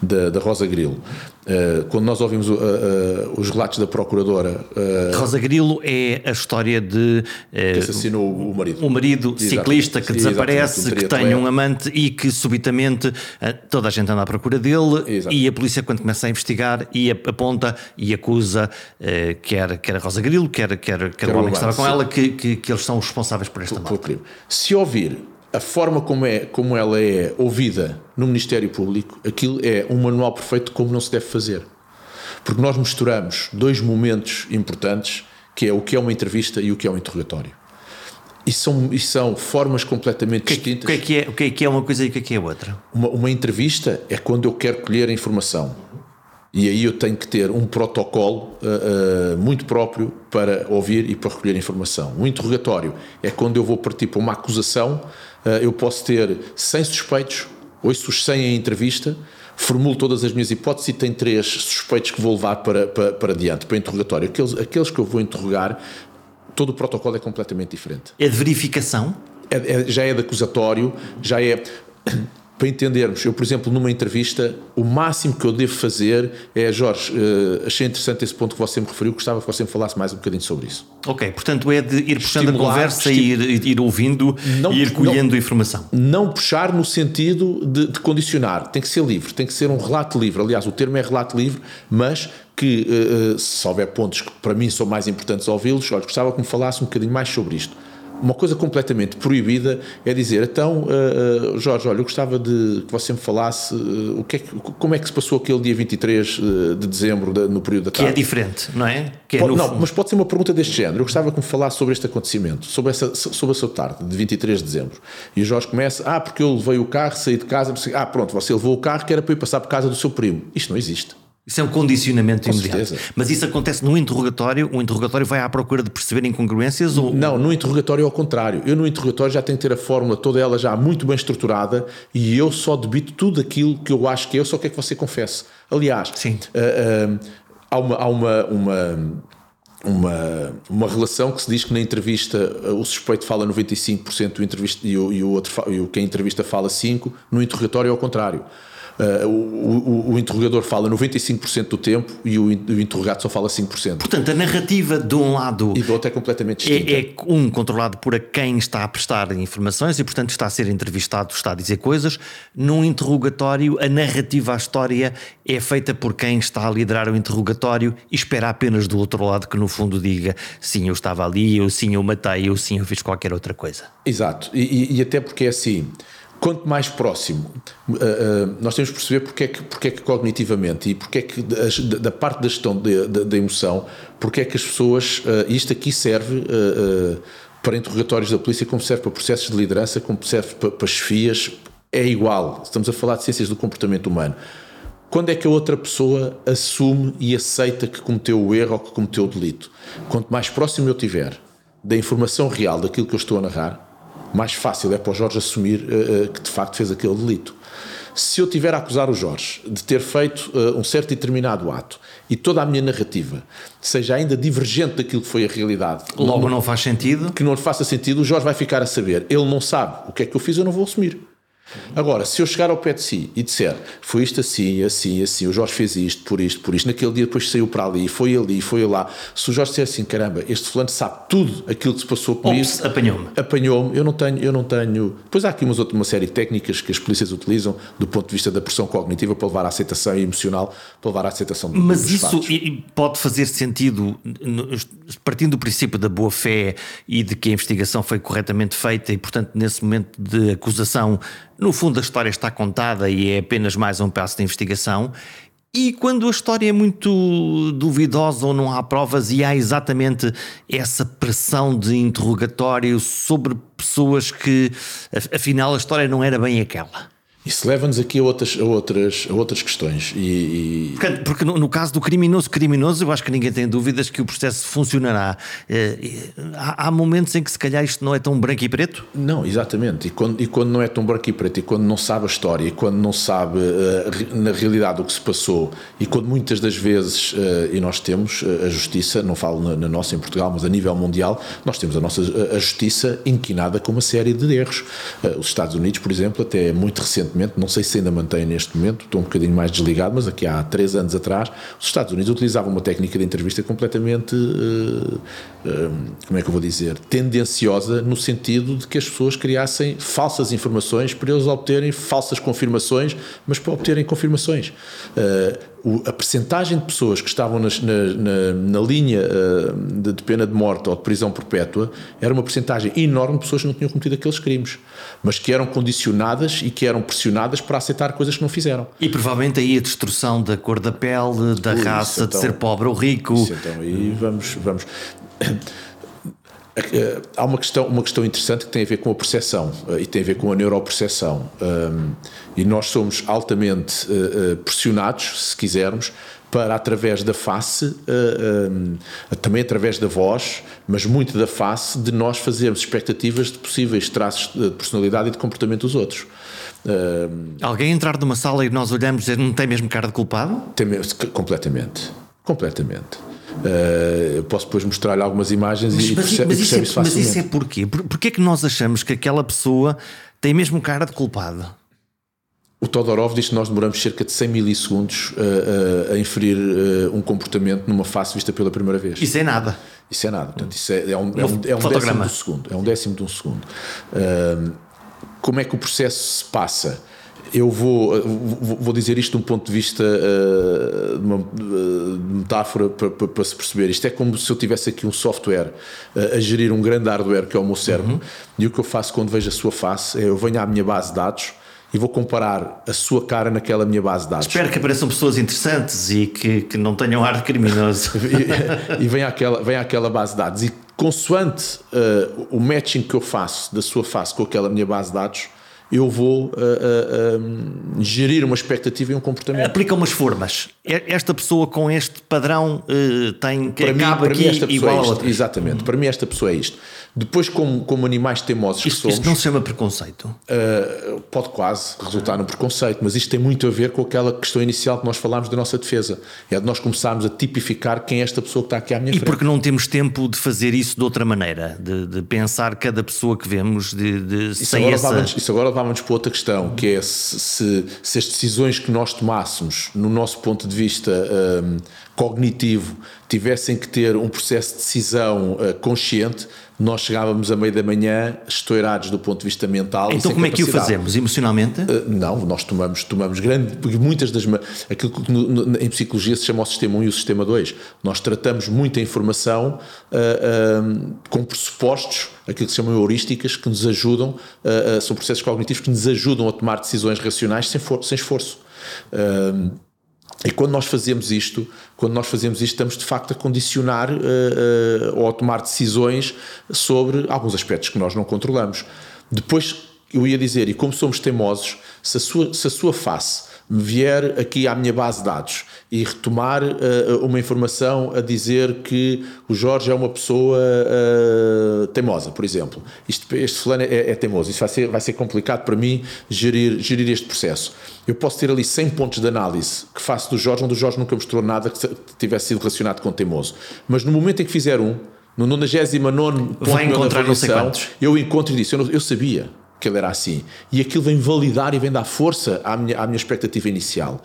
da, da Rosa Grilo, quando nós ouvimos os relatos da procuradora. Rosa Grilo é a história de. que assassinou o marido. O marido ciclista que desaparece, que tem um amante e que subitamente toda a gente anda à procura dele e a polícia, quando começa a investigar e aponta e acusa uh, quer, quer a Rosa Grilo, quer, quer, quer o homem que estava com ela, que, que, que, eles são os responsáveis por esta morte. Se ouvir a forma como, é, como ela é ouvida no Ministério Público, aquilo é um manual perfeito de como não se deve fazer. Porque nós misturamos dois momentos importantes, que é o que é uma entrevista e o que é um interrogatório. E são, e são formas completamente que, distintas. O que, é que, é, o que é que é uma coisa e o que é que é outra? Uma, uma entrevista é quando eu quero colher a informação. E aí eu tenho que ter um protocolo uh, uh, muito próprio para ouvir e para recolher informação. Um interrogatório é quando eu vou partir para uma acusação, eu posso ter 100 suspeitos, ouço os 100 em entrevista, formulo todas as minhas hipóteses e tenho três suspeitos que vou levar para, para, para diante, para interrogatório. Aqueles, aqueles que eu vou interrogar, todo o protocolo é completamente diferente. É de verificação? É, é, já é de acusatório, já é para entendermos, eu, por exemplo, numa entrevista, o máximo que eu devo fazer é, Jorge, uh, achei interessante esse ponto que você me referiu, gostava que você me falasse mais um bocadinho sobre isso. Ok, portanto é de ir puxando Estimular, a conversa e ir, ir, ouvindo não, e ir colhendo não, informação. Não puxar no sentido de, de, condicionar, tem que ser livre, tem que ser um relato livre. Aliás, o termo é relato livre, mas que uh, se houver pontos que para mim são mais importantes ouvi-los, olha, gostava que me falasse um bocadinho mais sobre isto uma coisa completamente proibida é dizer, então, uh, Jorge, olha, eu gostava de que você me falasse uh, o que é que, como é que se passou aquele dia 23 de dezembro, de, no período da tarde. Que é diferente, não é? Que é pode, não, mas pode ser uma pergunta deste género. Eu gostava que me falasse sobre este acontecimento, sobre, essa, sobre a sua tarde, de 23 de dezembro. E o Jorge começa, ah, porque eu levei o carro, saí de casa, ah, pronto, você levou o carro que era para ir passar por casa do seu primo. Isto não existe. Isso é um condicionamento Com imediato. Certeza. Mas isso acontece no interrogatório? O interrogatório vai à procura de perceber incongruências? Ou... Não, no interrogatório é ao contrário. Eu no interrogatório já tenho que ter a fórmula toda ela já muito bem estruturada e eu só debito tudo aquilo que eu acho que é, eu só quero que você confesse. Aliás, Sim. Uh, uh, há uma, há uma, uma uma, uma relação que se diz que na entrevista o suspeito fala 95% do entrevista e o, e o outro e o, quem entrevista fala 5%, no interrogatório é ao contrário. Uh, o, o, o, interrogador fala 95% do tempo e o, o, interrogado só fala 5%. Portanto, a narrativa de um lado e do outro é completamente distinta. É, é, um controlado por a quem está a prestar informações e, portanto, está a ser entrevistado, está a dizer coisas. Num interrogatório, a narrativa, a história é feita por quem está a liderar o interrogatório e espera apenas do outro lado que, no fundo, diga sim, eu estava ali, eu sim, eu matei, eu sim, eu fiz qualquer outra coisa. Exato. e, e, e até porque é assim quanto mais próximo, uh, uh, nós temos que perceber porque é que, porque é que cognitivamente e porque é que da, parte da gestão da emoção, porque é que as pessoas, uh, isto aqui serve para interrogatórios da polícia, como serve para processos de liderança, como serve para, para chefias, é igual. Estamos a falar de ciências do comportamento humano. Quando é que a outra pessoa assume e aceita que cometeu o erro ou que cometeu o delito? Quanto mais próximo eu tiver da informação real daquilo que eu estou a narrar, mais fácil é para o Jorge assumir uh, que de facto fez aquele delito. Se eu tiver a acusar o Jorge de ter feito uh, um certo e determinado ato e toda a minha narrativa seja ainda divergente daquilo que foi a realidade, logo não, não faz sentido, que não lhe faça sentido, o Jorge vai ficar a saber. Ele não sabe o que é que eu fiz, eu não vou assumir. Agora, se eu chegar ao pé de si e disser foi isto assim, assim, assim, o Jorge fez isto, por isto, por isto, naquele dia depois saiu para ali, foi ali, foi lá, se o Jorge disser assim, caramba, este fulano sabe tudo aquilo que se passou comigo, apanhou-me. Apanhou-me, eu não tenho, eu não tenho. Depois há aqui umas, uma série de técnicas que as polícias utilizam do ponto de vista da pressão cognitiva para levar à aceitação e emocional, para levar à aceitação do Mas isso fatos. pode fazer sentido, partindo do princípio da boa fé e de que a investigação foi corretamente feita e, portanto, nesse momento de acusação no fundo, a história está contada e é apenas mais um passo de investigação. E quando a história é muito duvidosa ou não há provas e há exatamente essa pressão de interrogatório sobre pessoas que, afinal, a história não era bem aquela. Isso leva-nos aqui a outras, a outras, a outras questões. E, e... Porque no, no, caso do criminoso, criminoso, eu acho que ninguém tem dúvidas que o processo funcionará. Eh, há, há, momentos em que se calhar isto não é tão branco e preto? Não, exatamente. E quando, e quando não é tão branco e preto, e quando não sabe a história, e quando não sabe uh, na realidade o que se passou, e quando muitas das vezes, uh, e nós temos a justiça, não falo na, na, nossa em Portugal, mas a nível mundial, nós temos a nossa a justiça inquinada com uma série de erros. Uh, os Estados Unidos, por exemplo, até muito recentemente recentemente, não sei se ainda mantém neste momento, estou um bocadinho mais desligado, mas aqui há três anos atrás, os Estados Unidos utilizavam uma técnica de entrevista completamente, uh, uh, como é que eu vou dizer, tendenciosa, no sentido de que as pessoas criassem falsas informações para eles obterem falsas confirmações, mas para obterem confirmações. Uh, a percentagem de pessoas que estavam na, na, na linha de, de, pena de morte ou de prisão perpétua era uma percentagem enorme de pessoas que não tinham cometido aqueles crimes, mas que eram condicionadas e que eram pressionadas para aceitar coisas que não fizeram. E provavelmente aí a destruição da cor da pele, da Ui, raça, então, de ser pobre ou rico. Isso, então aí vamos. vamos há uma questão, uma questão interessante que tem a ver com a percepção eh, e tem a ver com a neuropercepção. E nós somos altamente uh, pressionados, se quisermos, para, através da face, também através da voz, mas muito da face, de nós fazermos expectativas de possíveis traços de personalidade e de comportamento dos outros. Alguém entrar numa sala e nós olhamos e não tem mesmo cara de culpado? Tem, completamente. Completamente. Uh, eu posso depois mostrar-lhe algumas imagens mas, e, mas, percebe, mas, isso é, isso mas isso é porquê? Por, porquê é que nós achamos que aquela pessoa tem mesmo cara de culpado? O Todorov diz que nós demoramos cerca de 100 milissegundos uh, uh, a inferir uh, um comportamento numa face vista pela primeira vez. Isso é nada. Isso é nada. Portanto, isso é, é um, é um, é um décimo de um segundo. É um décimo de um segundo. como é que o processo se passa? Eu vou, vou dizer isto de um ponto de vista uh, de uma uh, metáfora para, para, para, se perceber. Isto é como se eu tivesse aqui um software uh, a gerir um grande hardware que é o meu cérebro, uhum. e o que eu faço quando vejo a sua face é eu venho à minha base de dados e vou comparar a sua cara naquela minha base de dados. Espero que apareçam pessoas interessantes e que, que não tenham ar criminoso. e, e vem, àquela, vem àquela base de dados. E consoante o matching que eu faço da sua face com aquela minha base de dados, eu vou uh, uh, gerir uma expectativa e um comportamento. Aplica umas formas. Esta pessoa com este padrão uh, tem que para acaba mim, para aqui mim igual é outra. Exatamente. Para mim esta pessoa é isto. Depois, como, como animais teimosos isto, que somos... Isto não se chama preconceito? Uh, pode quase resultar no preconceito, mas isto tem muito a ver com aquela questão inicial que nós falámos da nossa defesa. É de nós começarmos a tipificar quem é esta pessoa que está aqui à minha e frente. E porque não temos tempo de fazer isso de outra maneira, de, de pensar cada pessoa que vemos, de, de isso, sem agora essa... isso agora levava-nos para outra questão, que é se, se, se, as decisões que nós tomássemos, no nosso ponto de vista um, cognitivo, tivessem que ter um processo de decisão uh, consciente nós chegávamos a meio da manhã estourados do ponto de vista mental. Então como é que o fazemos? Emocionalmente? Uh, não, nós tomamos, tomamos grande, porque muitas das aquilo que no, no, em psicologia se chama o sistema 1 e o sistema 2. Nós tratamos muita informação uh, uh, com pressupostos, aquilo que se chamam heurísticas, que nos ajudam, são processos cognitivos que nos ajudam a tomar decisões racionais sem, for, sem esforço. E quando nós fazemos isto, quando nós fazemos isto, estamos de facto a condicionar uh, uh, ou a tomar decisões sobre alguns aspectos que nós não controlamos. Depois, eu ia dizer, e como somos teimosos, se a sua, se a sua face me vier aqui à minha base de dados e retomar uh, uma informação a dizer que o Jorge é uma pessoa uh, teimosa, por exemplo. Isto, este fulano é, é, teimoso. Isso vai ser, vai ser complicado para mim gerir, gerir este processo. Eu posso ter ali 100 pontos de análise que faço do Jorge, onde o Jorge nunca mostrou nada que tivesse sido relacionado com teimoso. Mas no momento em que fizer um, no 99 ponto vai encontrar não sei eu encontro e disse, eu, eu sabia que ele era assim. E aquilo vem validar e vem dar força à minha, à minha expectativa inicial.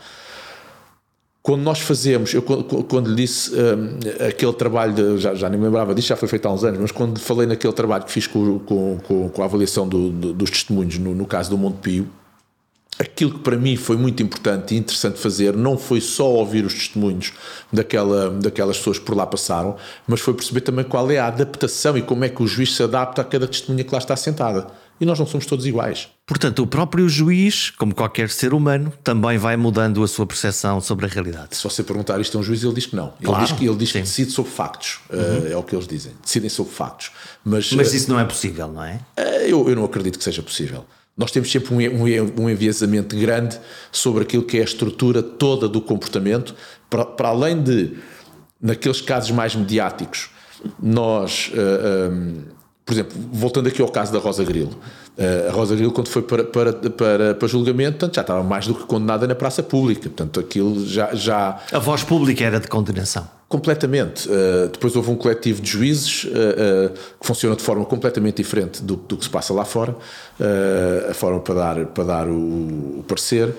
Quando nós fazemos, eu quando lhe disse um, aquele trabalho, de, já, já nem me lembrava disso, já foi feito há uns anos, mas quando falei naquele trabalho que fiz com, com, com a avaliação do, do, dos testemunhos no, no caso do Monte Pio, aquilo que para mim foi muito importante e interessante fazer não foi só ouvir os testemunhos daquela, daquelas pessoas que por lá passaram, mas foi perceber também qual é a adaptação e como é que o juiz se adapta a cada testemunha que lá está sentada e nós não somos todos iguais. Portanto, o próprio juiz, como qualquer ser humano, também vai mudando a sua percepção sobre a realidade. Se você perguntar isto a um juiz, ele diz que não. Claro, ele diz que, ele diz que decide sobre factos. Uhum. Uh, é o que eles dizem. Decidem sobre factos. Mas, Mas isso não é possível, não é? Uh, eu, eu não acredito que seja possível. Nós temos sempre um, um, um enviesamento grande sobre aquilo que é a estrutura toda do comportamento, para, para além de, naqueles casos mais mediáticos, nós. Uh, um, por exemplo, voltando aqui ao caso da Rosa Grilo. Eh, a Rosa Grilo, quando foi para, para, para, para julgamento, portanto, já estava mais do que condenada na praça pública. Portanto, aquilo já. já... A voz pública era de condenação. Completamente. Uh, depois houve um coletivo de juízes uh, uh, que funciona de forma completamente diferente do, do que se passa lá fora, a forma para dar, para dar o, o parecer.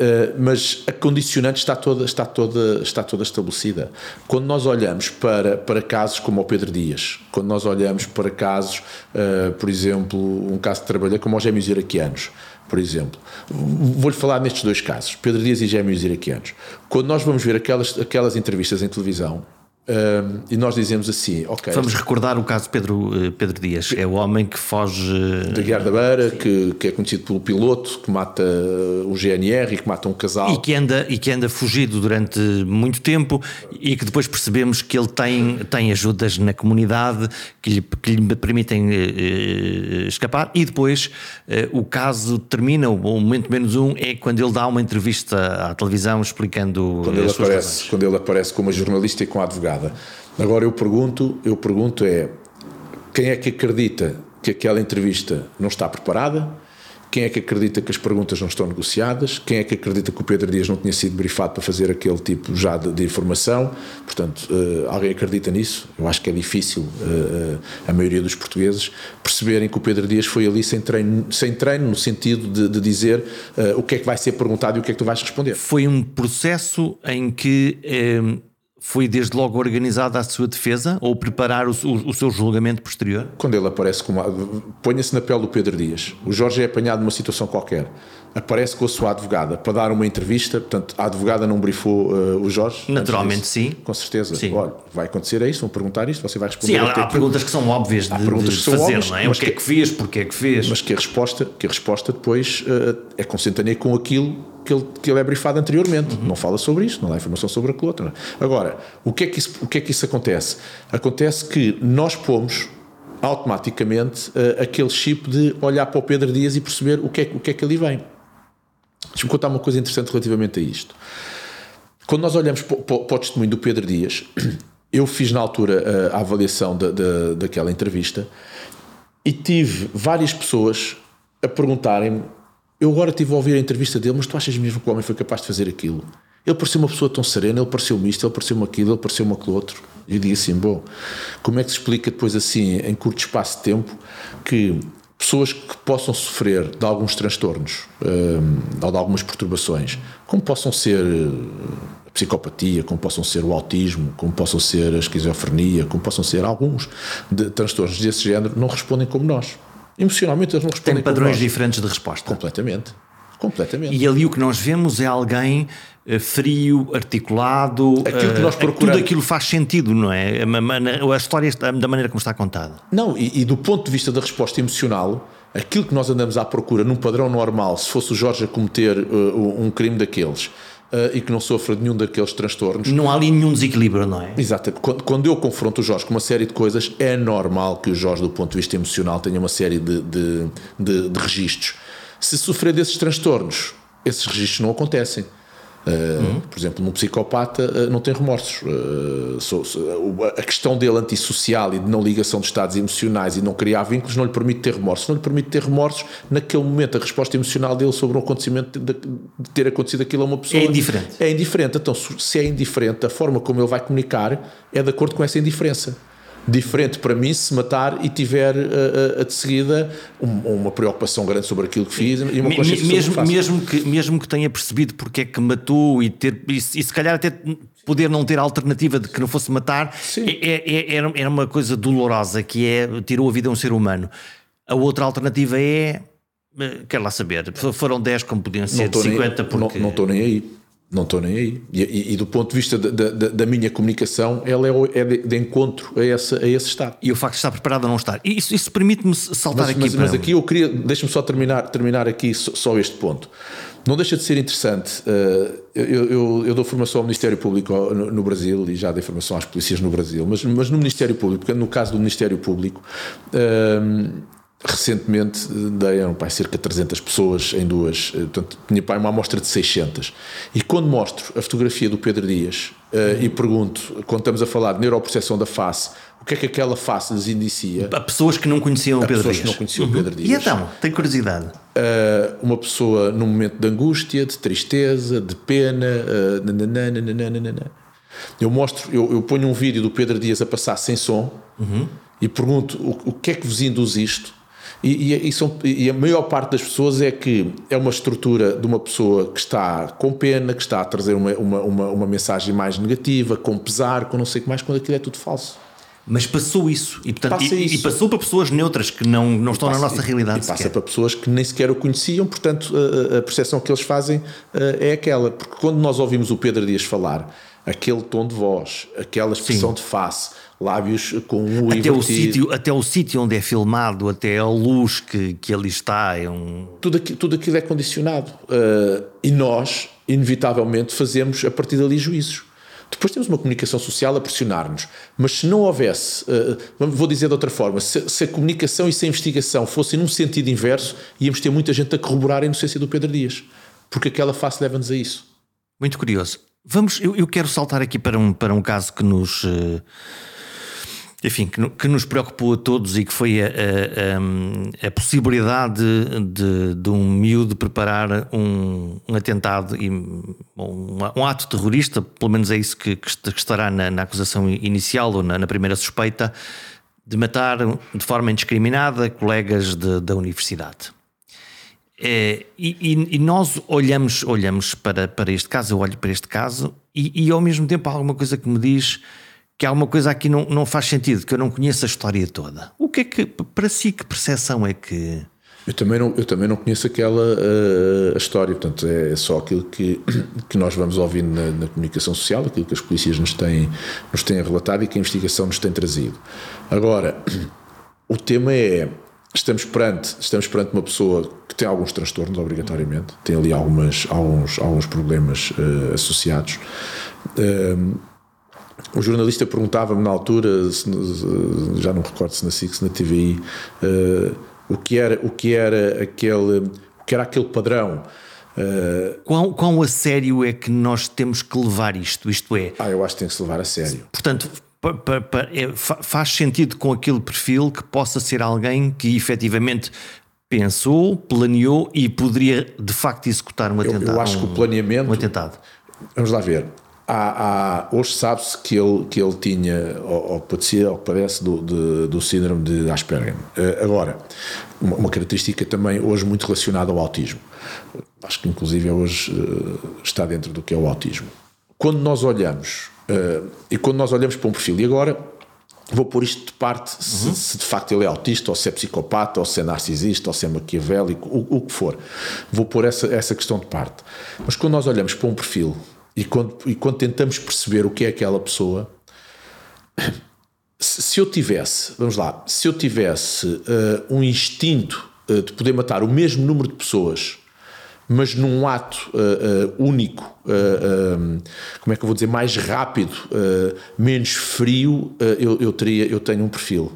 Uh, mas a condicionante está toda, está, toda, está toda estabelecida. Quando nós olhamos para, para casos como o Pedro Dias, quando nós olhamos para casos, uh, por exemplo, um caso de trabalho como os gêmeos iraquianos, por exemplo, vou-lhe falar nestes dois casos, Pedro Dias e gêmeos iraquianos. Quando nós vamos ver aquelas, aquelas entrevistas em televisão, Um, e nós dizemos assim, ok. Vamos recordar o caso de Pedro, eh, Pedro Dias, é o homem que foge. De Guiar da Beira, que, que, é conhecido pelo piloto, que mata o GNR e que mata um casal. E que anda, e que anda fugido durante muito tempo e que depois percebemos que ele tem, tem ajudas na comunidade que lhe, que lhe permitem uh, escapar. E depois uh, o caso termina, o momento menos um, é quando ele dá uma entrevista à televisão explicando. Quando ele, aparece, quando ele aparece como jornalista e com advogado nada. Agora eu pergunto, eu pergunto é quem é que acredita que aquela entrevista não está preparada? Quem é que acredita que as perguntas não estão negociadas? Quem é que acredita que o Pedro Dias não tinha sido brifado para fazer aquele tipo já de, de informação? Portanto, uh, alguém acredita nisso? Eu acho que é difícil uh, a maioria dos portugueses perceberem que o Pedro Dias foi ali sem treino, sem treino no sentido de, de dizer uh, o que é que vai ser perguntado e o que é que tu vais responder. Foi um processo em que foi desde logo organizada a sua defesa ou preparar o, o, o seu julgamento posterior? Quando ele aparece como. Ponha-se na pele do Pedro Dias. O Jorge é apanhado numa situação qualquer. Aparece com a sua advogada para dar uma entrevista. Portanto, a advogada não brifou uh, o Jorge? Naturalmente, sim. Com certeza. Sim. Olha, vai acontecer isso, vão perguntar isto, você vai responder. Sim, há, há perguntas que são óbvias de, há perguntas de que são fazer, óbvias, não é? O que, é que fez, porque é que fez. Mas que a resposta, que a resposta depois uh, é consentânea com aquilo que ele, que ele é brifado anteriormente. Uhum. Não fala sobre isto, não dá informação sobre aquilo outro. Agora, o que, é que isso, o que é que isso acontece? Acontece que nós pomos automaticamente uh, aquele chip de olhar para o Pedro Dias e perceber o que é, o que, é que ali vem. Deixa-me contar uma coisa interessante relativamente a isto. Quando nós olhamos para, para, o testemunho do Pedro Dias, eu fiz na altura a, eh, a avaliação da, da, daquela entrevista e tive várias pessoas a perguntarem-me eu agora estive a ouvir a entrevista dele, mas tu achas mesmo que o homem foi capaz de fazer aquilo? Ele pareceu uma pessoa tão serena, ele pareceu-me isto, ele pareceu-me aquilo, ele pareceu-me aquilo outro. E eu digo assim: bom, como é que se explica depois assim, em curto espaço de tempo, que pessoas que possam sofrer de alguns transtornos um, ou de algumas perturbações, como possam ser a psicopatia, como possam ser o autismo, como possam ser a esquizofrenia, como possam ser alguns de transtornos desse género, não respondem como nós. Emocionalmente eles não respondem. Tem padrões diferentes de resposta. Completamente. Completamente. E ali o que nós vemos é alguém eh, frio, articulado, aquilo que nós eh, procuramos. tudo aquilo faz sentido, não é? A, história da maneira como está contada. Não, e, e, do ponto de vista da resposta emocional, aquilo que nós andamos à procura num padrão normal, se fosse o Jorge a cometer uh, um crime daqueles, uh, e que não sofra de nenhum daqueles transtornos. Não há ali nenhum desequilíbrio, não é? Exato. Quando, quando eu confronto o Jorge com uma série de coisas, é normal que o Jorge, do ponto de vista emocional, tenha uma série de, de, de, de registros. Se sofrer desses transtornos, esses registros não acontecem. Uh, Por exemplo, num psicopata uh, não tem remorsos. Uh, so, so, a questão dele antissocial e de não ligação de estados emocionais e não criar vínculos não lhe permite ter remorsos. Não lhe permite ter remorsos naquele momento. A resposta emocional dele sobre um acontecimento de, de ter acontecido aquilo a uma pessoa é indiferente. É indiferente. Então, se é indiferente, a forma como ele vai comunicar é de acordo com essa indiferença diferente para mim se matar e tiver uh, uh, de seguida um, uma preocupação grande sobre aquilo que fiz e uma consciência mesmo, sobre mesmo que mesmo que tenha percebido porque é que matou e ter e, e se calhar até poder não ter alternativa de que não fosse matar é, é, é, era, era uma coisa dolorosa que é tirou a vida a um ser humano. A outra alternativa é eh, quer lá saber foram 10 como podiam ser 50 nem, porque... não estou nem aí não estou nem aí. E, e, e, do ponto de vista da, da, da minha comunicação, ela é, é de, de, encontro a, essa, a esse estado. E o facto de estar preparado a não estar. Isso, isso permite-me saltar mas, aqui mas, para... Mas aqui eu queria, deixa-me só terminar, terminar aqui só, só, este ponto. Não deixa de ser interessante. Uh, eu, eu, eu, dou formação ao Ministério Público no, no, Brasil e já dei formação às polícias no Brasil, mas, mas no Ministério Público, no caso do Ministério Público. Uh, recentemente deram pai, cerca de 300 pessoas em duas, eh, portanto, tinha pai, uma amostra de 600. E quando mostro a fotografia do Pedro Dias uh, e pergunto, quando estamos a falar de neuroprocessão da face, o que é que aquela face lhes indicia? A pessoas que não conheciam o Pedro pessoas Dias. que não conheciam uhum. o Pedro Dias. E então, tenho curiosidade. Uh, uma pessoa num momento de angústia, de tristeza, de pena, uh, nananana, eu mostro, eu, eu, ponho um vídeo do Pedro Dias a passar sem som uhum. e pergunto o, o que é que vos induz isto? E, e, e, são, e, a maior parte das pessoas é que é uma estrutura de uma pessoa que está com pena, que está a trazer uma, uma, uma, uma mensagem mais negativa, com pesar, com não sei o que mais, quando aquilo é tudo falso. Mas passou isso. E, portanto, Passa e, isso. e passou para pessoas neutras que não, não estão na Passa- nossa realidade. E passa sequer. para pessoas que nem sequer o conheciam, portanto, a, a- percepção que eles fazem eh, é aquela. Porque quando nós ouvimos o Pedro Dias falar, aquele tom de voz, aquela expressão de face, lábios com um Até o, sítio, até o sítio onde é filmado, até a luz que, que ali está, é um. tudo, aqui, tudo aquilo é condicionado. Eh, e nós, inevitavelmente, fazemos a partir dali juízos. Depois temos uma comunicação social a pressionar-nos. Mas se não houvesse, eh, vou dizer de outra forma, se, se a comunicação e se a investigação fossem num sentido inverso, íamos ter muita gente a corroborar a inocência do Pedro Dias. Porque aquela face leva-nos a isso. Muito curioso. Vamos, eu, eu quero saltar aqui para um, para um caso que nos. eh, Enfim, que, que nos preocupou a todos e que foi a, a- a- a possibilidade de, de um miúdo preparar um, um atentado e um, um ato terrorista, pelo menos é isso que, que est- que estará na, na acusação inicial ou na, na primeira suspeita, de matar de forma indiscriminada colegas de- da universidade. É, e- e nós olhamos, olhamos para, para este caso, eu olho para este caso, e, e ao mesmo tempo há alguma coisa que me diz que há alguma coisa aqui não, não faz sentido, que eu não conheço a história toda. O que é que, para si, que percepção é que. Eu também não, eu também não conheço aquela a história, portanto é só aquilo que, que nós vamos ouvindo na, na comunicação social, aquilo que as polícias nos têm, nos têm relatado e que a investigação nos tem trazido. Agora, o tema é, estamos perante, estamos perante uma pessoa que tem alguns transtornos, obrigatoriamente, tem ali algumas, alguns, alguns problemas eh, associados. Ehm, o jornalista perguntava-me na altura, se- já não recordo se na SIC, se na TVI, eh, o que era, o que era aquele, o que era aquele padrão. Eh, Quão, quão a sério é que nós temos que levar isto? Isto é, ah, eu acho que tem que se levar a sério. portanto, pa- pa- pa- é, fa- faz sentido com aquele perfil que possa ser alguém que efetivamente pensou, planeou e poderia de facto executar um Eu, atentado. eu acho que o planeamento. um atentado. Vamos lá ver. Há, há- hoje sabe-se que ele, que ele tinha, ou, ou padecia, ou padece do, de- do síndrome de Asperger. Eh, agora, uma, uma característica também hoje muito relacionada ao autismo. Acho que inclusive é hoje eh, está dentro do que é o autismo. Quando nós olhamos, eh, e quando nós olhamos para um perfil, e agora vou pôr isto de parte, se, se de facto ele é autista, ou se é psicopata, ou se é narcisista, ou se é maquiavélico, o, o que for. Vou pôr essa, essa questão de parte. Mas quando nós olhamos para um perfil e quando, e quando tentamos perceber o que é aquela pessoa, se, eu tivesse, vamos lá, se eu tivesse eh, um instinto eh, de poder matar o mesmo número de pessoas, mas num ato eh, único, como é que eu vou dizer, mais rápido, menos frio, eu, eu, teria, eu tenho um perfil.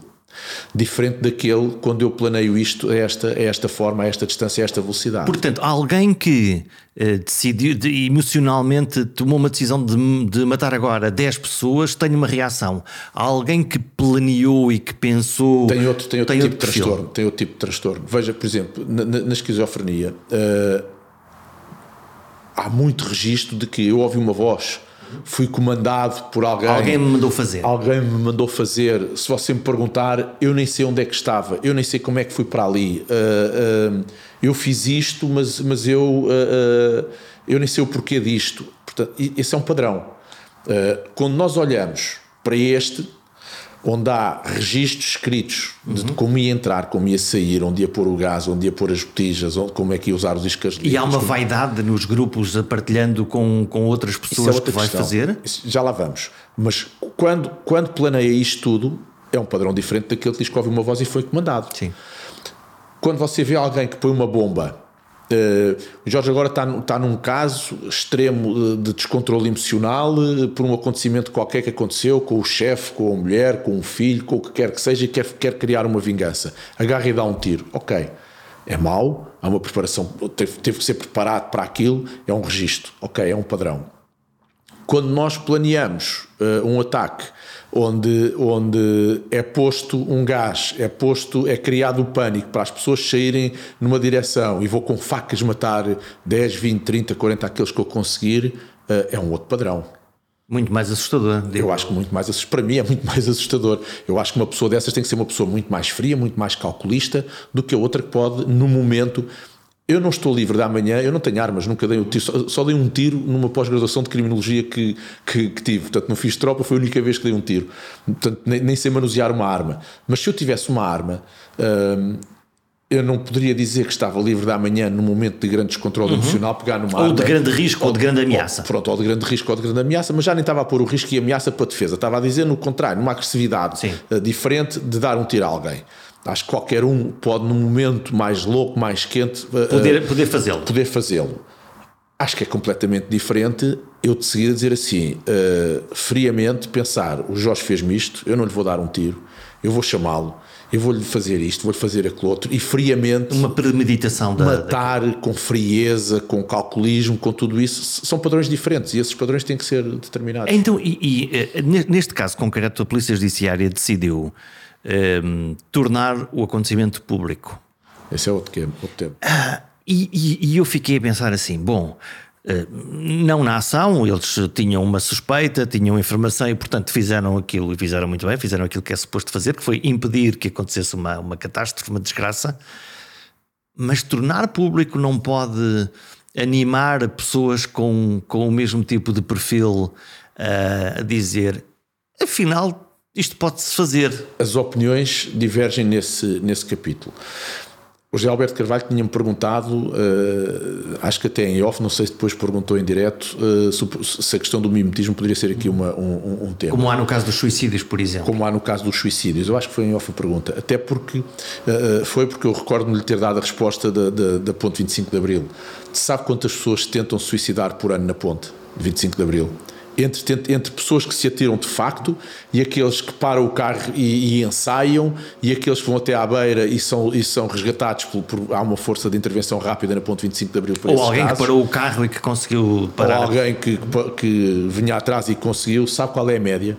Diferente daquele quando eu planeio isto a esta, a esta forma, a esta distância, a esta velocidade. Portanto, alguém que eh, decidiu, de- emocionalmente tomou uma decisão de, de matar agora 10 pessoas, tem uma reação. Alguém que planeou e que pensou. Tem outro, tem outro tipo de perfil. transtorno. Tem outro tipo de transtorno. Veja, por exemplo, na, na- na esquizofrenia, eh, há muito registro de que eu ouvi uma voz, fui comandado por alguém. Alguém me mandou fazer. Alguém me mandou fazer. Se você me perguntar, eu nem sei onde é que estava, eu nem sei como é que fui para ali. Uh, uh, eu fiz isto, mas, mas eu, uh, eu nem sei o porquê disto. Portanto, esse é um padrão. Quando nós olhamos para este, onde há registros escritos de como ia entrar, como ia sair, onde ia pôr o gás, onde ia pôr as botijas, onde, como é que ia usar os iscas E há uma vaidade nos grupos a partilhando com, com outras é pessoas outra que vai questão. fazer. Isso- Já lá vamos. Mas quando, quando planeia isto tudo, é um padrão diferente daquele que diz que ouve uma voz e foi comandado. Sim. Quando você vê alguém que põe uma bomba, eh, o Jorge agora está, está num caso extremo de descontrole emocional eh, por um acontecimento qualquer que aconteceu com o chefe, com a mulher, com o filho, com o que quer que seja e quer, quer criar uma vingança. Agarra e dá um tiro. Ok. É mau, há uma preparação, teve, teve que ser preparado para aquilo, é um registro. Ok, é um padrão quando nós planeamos eh, um ataque onde, onde é posto um gás, é posto, é criado o pânico para as pessoas saírem numa direção e vou com facas matar 10, 20, 30, 40 aqueles que eu conseguir, eh, é um outro padrão. Muito mais assustador. Eu acho que muito mais assust- para mim é muito mais assustador. Eu acho que uma pessoa dessas tem que ser uma pessoa muito mais fria, muito mais calculista do que a outra que pode, no momento, eu não estou livre da manhã, eu não tenho armas, nunca dei um tiro, só, só dei um tiro numa pós-graduação de criminologia que, que, que, tive. Portanto, não fiz tropa, foi a única vez que dei um tiro. Portanto, nem, nem sei manusear uma arma. Mas se eu tivesse uma arma, hum, eu não poderia dizer que estava livre da manhã num momento de grande descontrole uhum. emocional, pegar numa ou arma. de grande risco ou, ou de grande ameaça. Ou, pronto, ou de grande risco ou de grande ameaça, mas já nem estava a pôr o risco e a ameaça para a defesa. Estava a dizer, no contrário, numa agressividade uh, diferente de dar um tiro a alguém. Acho que qualquer um pode, num momento mais louco, mais quente, poder, uh, poder fazê-lo. Poder fazê-lo. Acho que é completamente diferente eu de seguir a dizer assim, uh, friamente, pensar: o Jorge fez-me isto, eu não lhe vou dar um tiro, eu vou chamá-lo, eu vou-lhe fazer isto, vou-lhe fazer aquilo outro, e friamente. Uma premeditação da. Matar da... com frieza, com calculismo, com tudo isso, são padrões diferentes e esses padrões têm que ser determinados. Então, e, e eh, neste caso concreto, a Polícia Judiciária decidiu um, tornar o acontecimento público. Esse é outro tema. Outro tema. Ah, e, e, e eu fiquei a pensar assim: bom, eh, não na ação, eles tinham uma suspeita, tinham informação e, portanto, fizeram aquilo e fizeram muito bem, fizeram aquilo que é suposto fazer, que foi impedir que acontecesse uma, uma catástrofe, uma desgraça. Mas tornar público não pode animar pessoas com, com o mesmo tipo de perfil uh, a dizer, afinal, isto pode-se fazer. As opiniões divergem nesse, nesse capítulo. O José Alberto Carvalho tinha-me perguntado, uh, acho que até em off, não sei se depois perguntou em direto, uh, se a questão do mimetismo poderia ser aqui uma, um, um, tema. Como há no caso dos suicídios, por exemplo. Como há no caso dos suicídios. Eu acho que foi em off a pergunta. Até porque, uh, foi porque eu recordo-me lhe ter dado a resposta da, da, da Ponte 25 de Abril. Sabe quantas pessoas tentam suicidar por ano na Ponte de 25 de Abril? Entre, entre pessoas que se atiram de facto e aqueles que param o carro e, e ensaiam e aqueles que vão até à beira e são, e são resgatados por, por há uma força de intervenção rápida na ponte 25 de Abril ou alguém casos. que parou o carro e que conseguiu parar. Ou alguém que, que vinha atrás e conseguiu sabe qual é a média?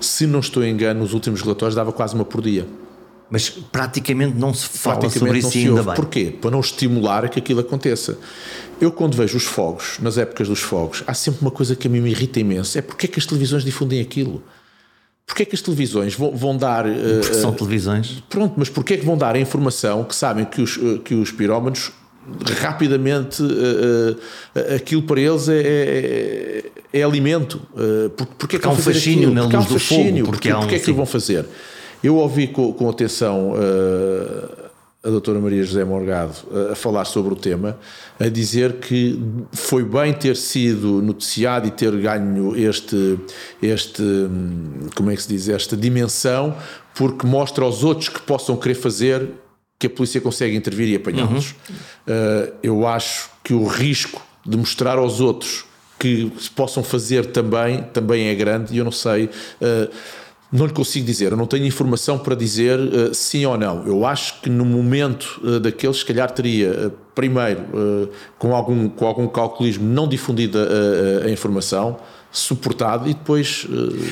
Se não estou em engano nos últimos relatórios dava quase uma por dia mas praticamente não se fala sobre isso ainda bem. Porquê? Para não estimular a que aquilo aconteça. Eu, quando vejo os fogos, nas épocas dos fogos, há sempre uma coisa que a mim me irrita imenso: é porque é que as televisões difundem aquilo? Porquê é que as televisões vão, vão dar. Porque uh, são televisões. Pronto, mas porquê é que vão dar a informação que sabem que os, uh, que os pirómanos rapidamente uh, aquilo para eles é, é, é alimento? Uh, porque, porque é que há um fascínio na luz do fogo. Porque, porque, porque é que vão fazer? Eu ouvi com, com atenção uh, a doutora Maria José Morgado uh, a falar sobre o tema, a dizer que foi bem ter sido noticiado e ter ganho este, este hum, como é que se diz, esta dimensão, porque mostra aos outros que possam querer fazer que a polícia consegue intervir e apanhá-los. Uhum. Uh, eu acho que o risco de mostrar aos outros que se possam fazer também, também é grande e eu não sei. Uh, não lhe consigo dizer, eu não tenho informação para dizer uh, sim ou não. Eu acho que no momento uh, daqueles, se calhar teria, uh, primeiro, com, algum, com algum calculismo, não difundida a informação, suportado e depois.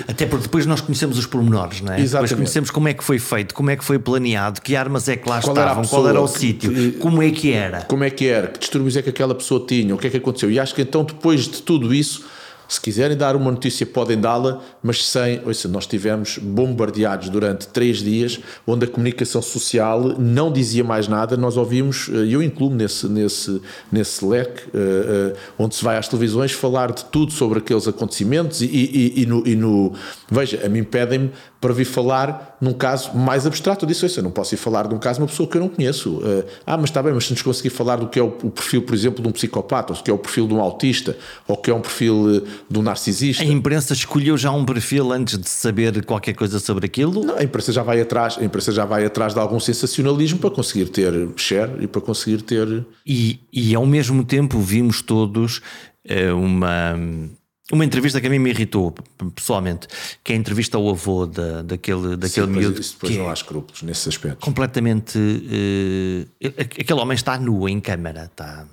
Até porque depois nós conhecemos os pormenores, não é? Exatamente. Depois conhecemos como é que foi feito, como é que foi planeado, que armas é que lá qual estavam, pessoa, qual era o sítio, como é que era. Como é que era, que distúrbios é que aquela pessoa tinha, o que é que aconteceu. E acho que então, depois de tudo isso se quiserem dar uma notícia, podem dá-la, mas sem. Ouça, nós estivemos bombardeados durante três dias, onde a comunicação social não dizia mais nada. Nós ouvimos, e eh, eu incluo nesse, nesse, nesse leque, uh, uh, onde se vai às televisões falar de tudo sobre aqueles acontecimentos e, e, e, no, e no. Veja, a mim pedem-me para vir falar num caso mais abstrato. Eu disse, eu não posso ir falar de um caso de uma pessoa que eu não conheço. Uh, ah, mas está bem, mas se nos conseguir falar do que é o, perfil, por exemplo, de um psicopata, ou que é o perfil de um autista, ou que é um perfil uh, de um narcisista. A imprensa escolheu já um perfil antes de saber qualquer coisa sobre aquilo? Não, a imprensa já vai atrás, a imprensa já vai atrás de algum sensacionalismo para conseguir ter share e para conseguir ter. E, e ao mesmo tempo vimos todos uh, uma uma entrevista que a mim me irritou pessoalmente, que é a entrevista ao avô da, daquele, daquele Sim, miúdo. Isso depois não há escrúpulos nesse aspecto. Completamente. Uh, aquele homem está nu em câmara, está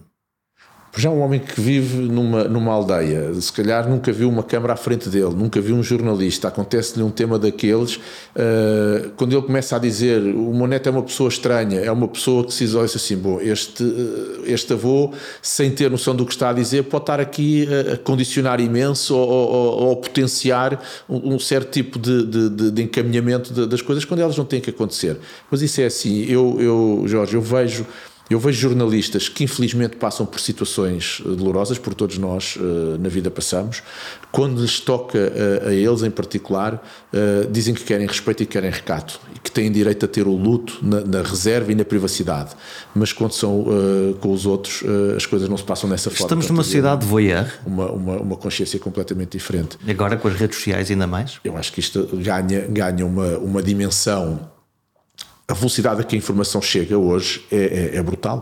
já um homem que vive numa, numa aldeia, se calhar nunca viu uma câmara à frente dele, nunca viu um jornalista, acontece-lhe um tema daqueles, uh, quando ele começa a dizer o meu neto é uma pessoa estranha, é uma pessoa que se diz assim, bom, este, eh, este avô, sem ter noção do que está a dizer, pode estar aqui a, a condicionar imenso ou, ou, ou potenciar um, um, certo tipo de, de, de encaminhamento de, das coisas quando elas não têm que acontecer. Mas isso é assim, eu, eu Jorge, eu vejo Eu vejo jornalistas que infelizmente passam por situações dolorosas, por todos nós na vida passamos. Quando lhes toca a, a eles em particular, dizem que querem respeito e querem recato e que têm direito a ter o luto na, na reserva e na privacidade. Mas quando são com os outros, as coisas não se passam dessa forma. Estamos numa sociedade de voyeur. Uma, uma, uma consciência completamente diferente. Agora com as redes sociais ainda mais? Eu acho que isto ganha, ganha uma, uma dimensão. A velocidade a que a informação chega hoje é, é, é brutal.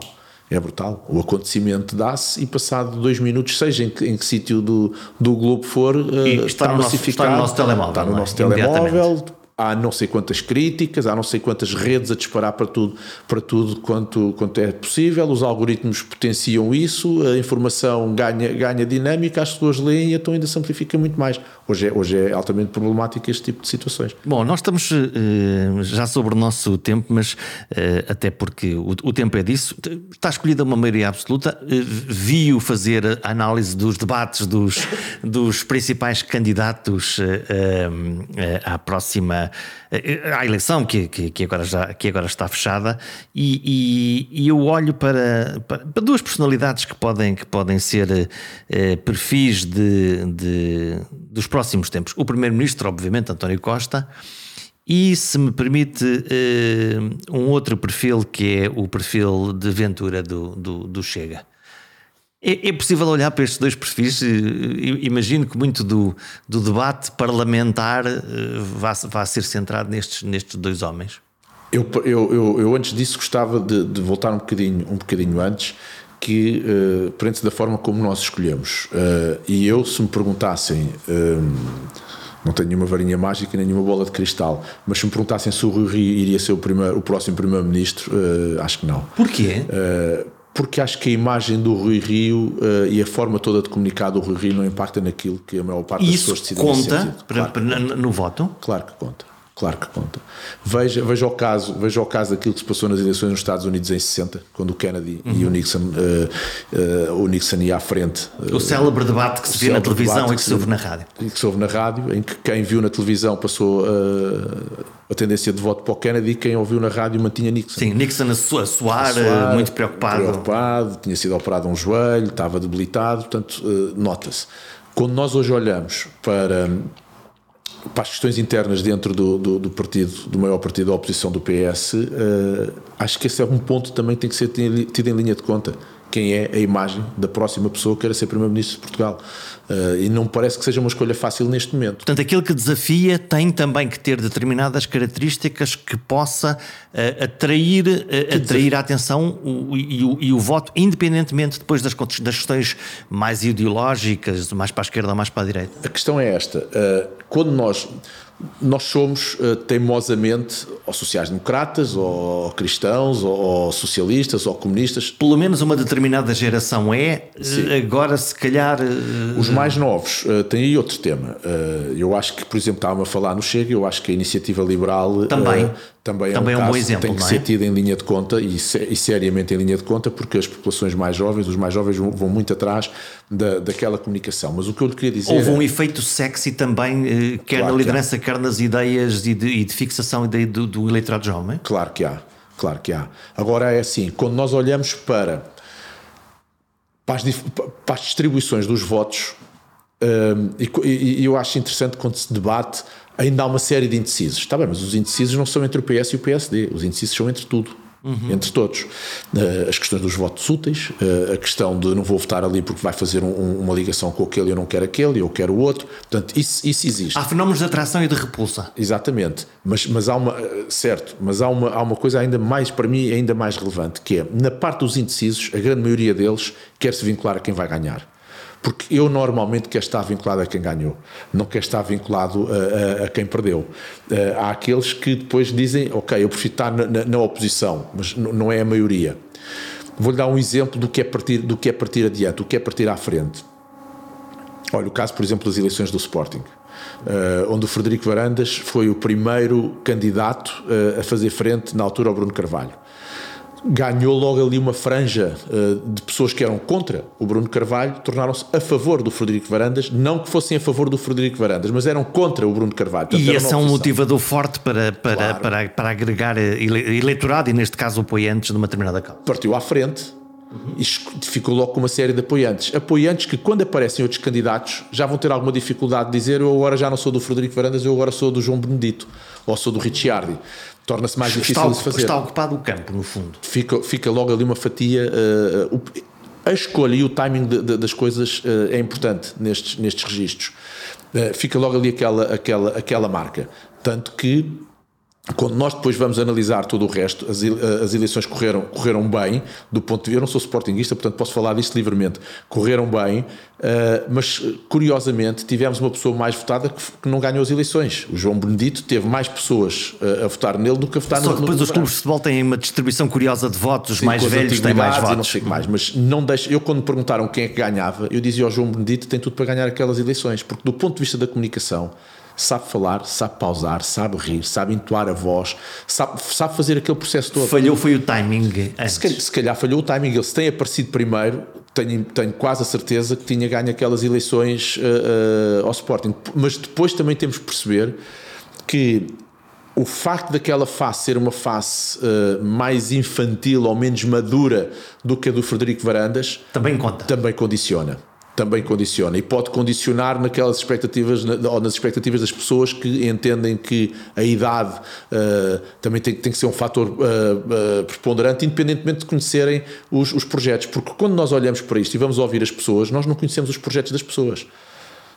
É brutal. O acontecimento dá-se e passado dois minutos, seja em que, em que sítio do, do globo for, está, está, no nosso, está, no nosso, telemóvel. Está no nosso telemóvel, há não sei quantas críticas, há não sei quantas redes a disparar para tudo, para tudo quanto, quanto é possível, os algoritmos potenciam isso, a informação ganha, ganha dinâmica, as pessoas leem e então ainda se amplifica muito mais. Hoje é, hoje é altamente problemático este tipo de situações. Bom, nós estamos uh, já sobre o nosso tempo, mas uh, até porque o, o, tempo é disso, está escolhida uma maioria absoluta, uh, vi-o fazer a análise dos debates dos, dos principais candidatos à próxima eh, à eleição que, que, que, agora, já, que agora está fechada e, e, e eu olho para, para, duas personalidades que podem, que podem ser eh, perfis de, de, dos próximos tempos. O primeiro-ministro, obviamente, António Costa, e se me permite eh, um outro perfil que é o perfil de Ventura do, do, do Chega. É, é, possível olhar para estes dois perfis? Imagino que muito do, do debate parlamentar eh, vá, vá ser centrado nestes, nestes dois homens. Eu, eu, eu, eu antes disso gostava de, de, voltar um bocadinho, um bocadinho antes, que uh, perante da forma como nós escolhemos. Uh, e eu, se me perguntassem. Uh, não tenho nenhuma varinha mágica nem nenhuma bola de cristal, mas se me perguntassem se o Rui iria ser o, primeiro, o próximo Primeiro-Ministro, acho que não. Porquê? Porque acho que a imagem do Rui Rio uh, e a forma toda de comunicar do Rui Rio não impacta naquilo que a maior parte das pessoas decidem. conta para, claro, para, no voto? Claro que conta. Claro que conta. Veja, veja, o caso, veja o caso daquilo que se passou nas eleições nos Estados Unidos em 60, quando o Kennedy uhum. e o. Nixon, uh, uh, o Nixon ia à frente. o célebre debate que se viu na televisão e que se ouve na rádio. E que se ouve na rádio, em que quem viu na televisão passou a tendência de voto para o Kennedy e quem ouviu na rádio mantinha Nixon. Sim, Nixon a suar, a suar muito preocupado. Preocupado, tinha sido operado um joelho, estava debilitado, portanto, nota-se. Quando nós hoje olhamos para para as questões internas dentro do, do, do, partido, do maior partido da oposição do PS, uh, eh, acho que esse é um ponto que também tem que ser tido em linha de conta. Quem é a imagem da próxima pessoa que queira ser Primeiro-Ministro de Portugal? Uh, e não parece que seja uma escolha fácil neste momento. Portanto, aquele que desafia tem também que ter determinadas características que possa uh, atrair, uh, atrair a atenção o, e, o, e, o, voto, independentemente depois das, das questões mais ideológicas, mais para a esquerda ou mais para a direita. A questão é esta: quando nós nós somos uh, teimosamente ou sociais-democratas, ou cristãos, ou, ou, socialistas, ou comunistas. Pelo menos uma determinada geração é, Sim. agora se calhar. Uh... Os mais novos uh, têm aí outro tema. eu acho que, por exemplo, estava a falar no Chega, eu acho que a iniciativa liberal também, também, também é um, é um bom exemplo. Tem que é? ser tido em linha de conta e, e, seriamente em linha de conta, porque as populações mais jovens, os mais jovens, vão, vão muito atrás da, daquela comunicação. Mas o que eu lhe queria dizer. Houve um efeito sexy também, quer claro na liderança, quer nas ideias e de, e de fixação do, do eleitorado jovem? Claro que há, claro que há. Agora é assim, quando nós olhamos para, para, as, para as distribuições dos votos, um, e, e, eu acho interessante quando se debate, ainda há uma série de indecisos. Está bem, mas os indecisos não são entre o PS e o PSD, os indecisos são entre tudo uhum. entre todos. Uh, as questões dos votos úteis, uh, a questão de não vou votar ali porque vai fazer um, uma ligação com aquele e eu não quero aquele, eu quero o outro. Portanto, isso, isso existe. Há fenómenos de atração e de repulsa. Exatamente. Mas, mas há uma, eh, certo, mas há uma, há uma coisa ainda mais, para mim, ainda mais relevante, que é, na parte dos indecisos, a grande maioria deles quer se vincular a quem vai ganhar. Porque eu normalmente quero estar vinculado a quem ganhou, não quero estar vinculado a, a, a quem perdeu. Uh, há aqueles que depois dizem, ok, eu prefiro estar na, na, na oposição, mas não é a maioria. Vou-lhe dar um exemplo do que, é partir, do que é partir adiante, do que é partir à frente. Olha, o caso, por exemplo, das eleições do Sporting, uh, onde o Frederico Varandas foi o primeiro candidato uh, a fazer frente, na altura, ao Bruno Carvalho ganhou logo ali uma franja uh, de pessoas que eram contra o Bruno Carvalho, tornaram-se a favor do Frederico Varandas, não que fossem a favor do Frederico Varandas, mas eram contra o Bruno Carvalho. Portanto, e esse é um motivador forte para, para, claro. para, para agregar eleitorado e, neste caso, apoiantes de uma determinada causa. Partiu à frente Uhum. E ficou logo com uma série de apoiantes. Apoiantes que, quando aparecem outros candidatos, já vão ter alguma dificuldade de dizer eu agora já não sou do Frederico Varandas, eu agora sou do João Benedito ou sou do Ricciardi torna-se mais difícil está, de fazer. Está ocupado o campo, no fundo. Fica, fica logo ali uma fatia. Uh, uh, a escolha e o timing de, de, das coisas uh, é importante nestes, nestes registros. fica logo ali aquela, aquela, aquela marca. Tanto que quando nós depois vamos analisar todo o resto, as, as eleições correram, correram bem, do ponto de vista. Eu não sou sportinguista, portanto posso falar disto livremente. Correram bem, uh, mas curiosamente tivemos uma pessoa mais votada que, que, não ganhou as eleições. O João Benedito teve mais pessoas uh, a votar nele do que a votar Só no que depois no os clubes de futebol têm uma distribuição curiosa de votos, Sim, mais velhos têm mais votos. não sei mais, mas não deixa. Eu, quando me perguntaram quem é que ganhava, eu dizia ao João Benedito tem tudo para ganhar aquelas eleições, porque do ponto de vista da comunicação sabe falar, sabe pausar, sabe rir, sabe entoar a voz, sabe, sabe fazer aquele processo todo. Falhou foi o timing. Se calhar, se calhar, falhou o timing. Ele se tem aparecido primeiro, tenho, tenho quase a certeza que tinha ganho aquelas eleições uh, uh, ao Sporting. Mas depois também temos que perceber que o facto daquela face ser uma face uh, mais infantil ou menos madura do que a do Frederico Varandas também conta. Também condiciona também condiciona e pode condicionar naquelas expectativas ou nas expectativas das pessoas que entendem que a idade uh, também tem, tem, que ser um fator uh, uh, preponderante, independentemente de conhecerem os, os projetos, porque quando nós olhamos para isto e vamos ouvir as pessoas, nós não conhecemos os projetos das pessoas.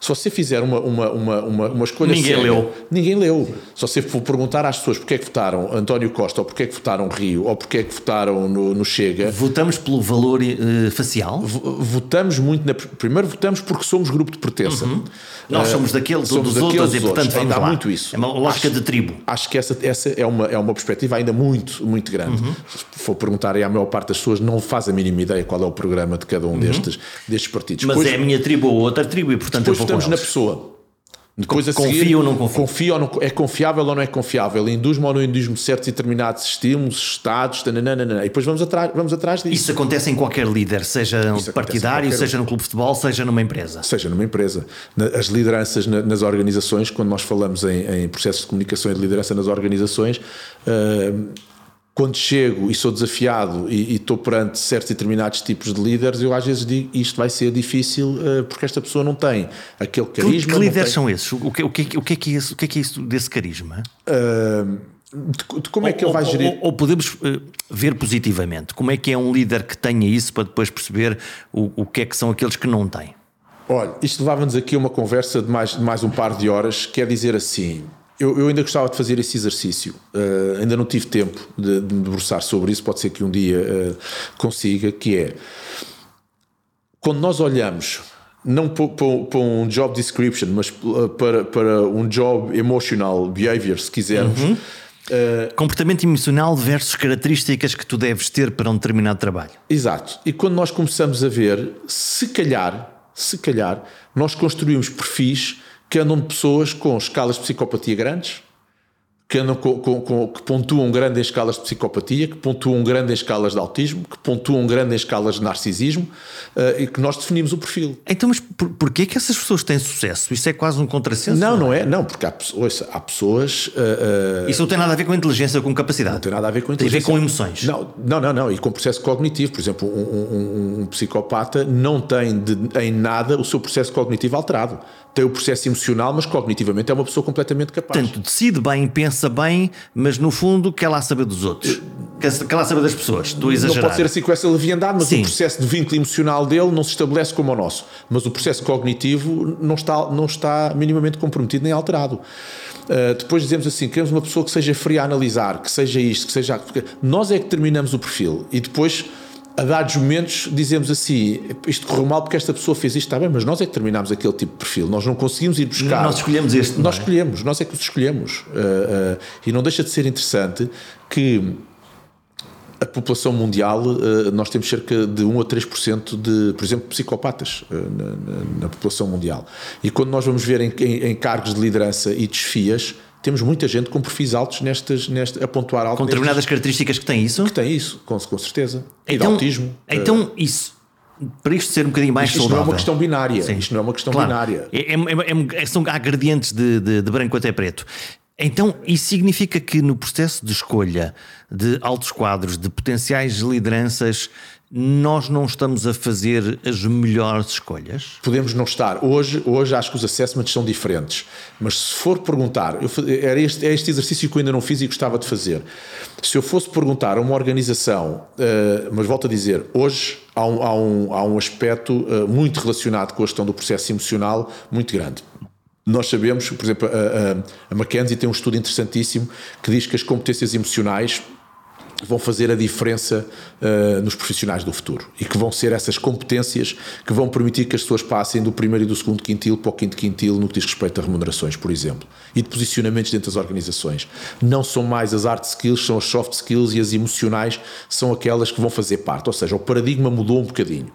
Se você fizer uma, uma, uma, uma, uma escolha Ninguém séria, leu. Ninguém leu. Se você for perguntar às pessoas porque é que votaram António Costa, ou porque é que votaram Rio, ou porque é que votaram no, no Chega. Votamos pelo valor uh, facial? Votamos muito. Na, primeiro votamos porque somos grupo de pertença. Uhum. Nós uh, somos daqueles ou dos outros e, portanto, vamos ainda lá. há muito isso. É uma lógica acho, de tribo. Acho que essa, essa é, uma, é uma perspectiva ainda muito, muito grande. Uhum. Se for perguntar aí à maior parte das pessoas, não faz a mínima ideia qual é o programa de cada um uhum. destes, destes partidos. Mas é a minha tribo ou outra tribo e, portanto, depois votamos na pessoa. Depois confia ou não confia? Confia ou não, é confiável ou não é confiável? Induz-me ou não induz-me certos e determinados estímulos, estados, nananana, e depois vamos atrás, vamos atrás disso. Isso acontece em qualquer líder, seja Isso partidário, seja no clube de futebol, seja numa empresa. Seja numa empresa. As lideranças nas organizações, quando nós falamos em, em processos de comunicação e de liderança nas organizações, uh, quando chego e sou desafiado e, estou perante certos determinados tipos de líderes, eu às vezes digo isto vai ser difícil uh, porque esta pessoa não tem aquele carisma. Que, que líderes tem... são esses? O que, o, que, o, que é que é isso, o que é que é isso desse carisma? Uh, de, de, como é que ou, ele vai gerir? Ou, ou, podemos uh, ver positivamente, como é que é um líder que tenha isso para depois perceber o, o que é que são aqueles que não têm? Olha, isto levava-nos aqui a uma conversa de mais, de mais um par de horas, quer dizer assim, eu, eu, ainda gostava de fazer esse exercício. Uh, ainda não tive tempo de, de, me debruçar sobre isso. Pode ser que um dia uh, consiga. Que é quando nós olhamos não para, um job description, mas para, para um job emotional behavior, se quisermos. Uhum. Uh, Comportamento emocional versus características que tu deves ter para um determinado trabalho. Exato. E quando nós começamos a ver, se calhar, se calhar, nós construímos perfis que andam de pessoas com escalas de psicopatia grandes, que, andam com, com, com, que pontuam grande em escalas de psicopatia, que pontuam grande em escalas de autismo, que pontuam grande em escalas de narcisismo uh, e que nós definimos o perfil. Então, mas por, porquê que essas pessoas têm sucesso? Isso é quase um contrassenso? Não, não é? Não, porque há, ouça, há pessoas. Uh, uh, Isso não tem nada a ver com inteligência, com capacidade. Não tem nada a ver com inteligência. Tem a ver com emoções. Não, não, não, não. E com processo cognitivo. Por exemplo, um, um, um psicopata não tem de, em nada o seu processo cognitivo alterado tem o processo emocional, mas cognitivamente é uma pessoa completamente capaz. Portanto, decide bem, pensa bem, mas no fundo quer lá saber dos outros, quer lá saber das pessoas. Estou a exagerar. Não pode ser assim com essa leviandade, mas Sim. o processo de vínculo emocional dele não se estabelece como o nosso. Mas o processo cognitivo não está, não está minimamente comprometido nem alterado. Uh, depois dizemos assim: queremos uma pessoa que seja fria a analisar, que seja isto, que seja. Nós é que determinamos o perfil e depois a dados momentos dizemos assim: isto correu mal porque esta pessoa fez isto, está bem, mas nós é que terminámos aquele tipo de perfil, nós não conseguimos ir buscar. Nós escolhemos este. Nós é? escolhemos, nós é que os escolhemos. Uh, uh, e não deixa de ser interessante que a população mundial, uh, nós temos cerca de 1 a 3% de, por exemplo, psicopatas na, na, na, população mundial. E quando nós vamos ver em, em, em cargos de liderança e desfias, temos muita gente com perfis altos nestas, nesta, a pontuar alto. Com determinadas características que têm isso? Que tem isso, com, com certeza. E então, de autismo. Então, isso, para isto ser um bocadinho mais isto saudável. Isto não é uma questão binária. Sim. Isto não é uma questão claro. binária. É, é, é, são, há gradientes de, de, de branco até preto. Então, isso significa que no processo de escolha de altos quadros, de potenciais lideranças, nós não estamos a fazer as melhores escolhas? Podemos não estar. Hoje, hoje acho que os assessments são diferentes. Mas se for perguntar, eu, era este, é este exercício que eu ainda não fiz e gostava de fazer. Se eu fosse perguntar a uma organização, uh, mas volto a dizer, hoje há um, há um, há um aspecto uh, muito relacionado com a questão do processo emocional muito grande. Nós sabemos, por exemplo, a, a, a McKenzie tem um estudo interessantíssimo que diz que as competências emocionais vão fazer a diferença uh, nos profissionais do futuro e que vão ser essas competências que vão permitir que as pessoas passem do primeiro e do segundo quintil para o quinto quintil no que diz respeito a remunerações, por exemplo, e de posicionamentos dentro das organizações. Não são mais as hard skills, são as soft skills e as emocionais são aquelas que vão fazer parte. Ou seja, o paradigma mudou um bocadinho.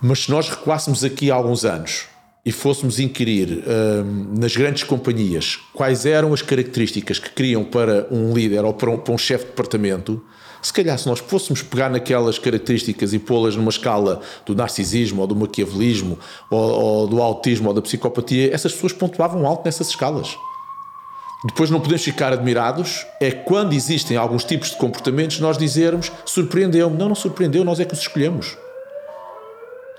Mas se nós recuássemos aqui há alguns anos e fôssemos inquirir hum, nas grandes companhias quais eram as características que queriam para um líder ou para um, um chefe de departamento, se calhar se nós fôssemos pegar naquelas características e pô-las numa escala do narcisismo ou do maquiavelismo ou, ou, do autismo ou da psicopatia, essas pessoas pontuavam alto nessas escalas. Depois não podemos ficar admirados, é quando existem alguns tipos de comportamentos nós dizermos surpreendeu-me. Não, não surpreendeu, nós é que os escolhemos.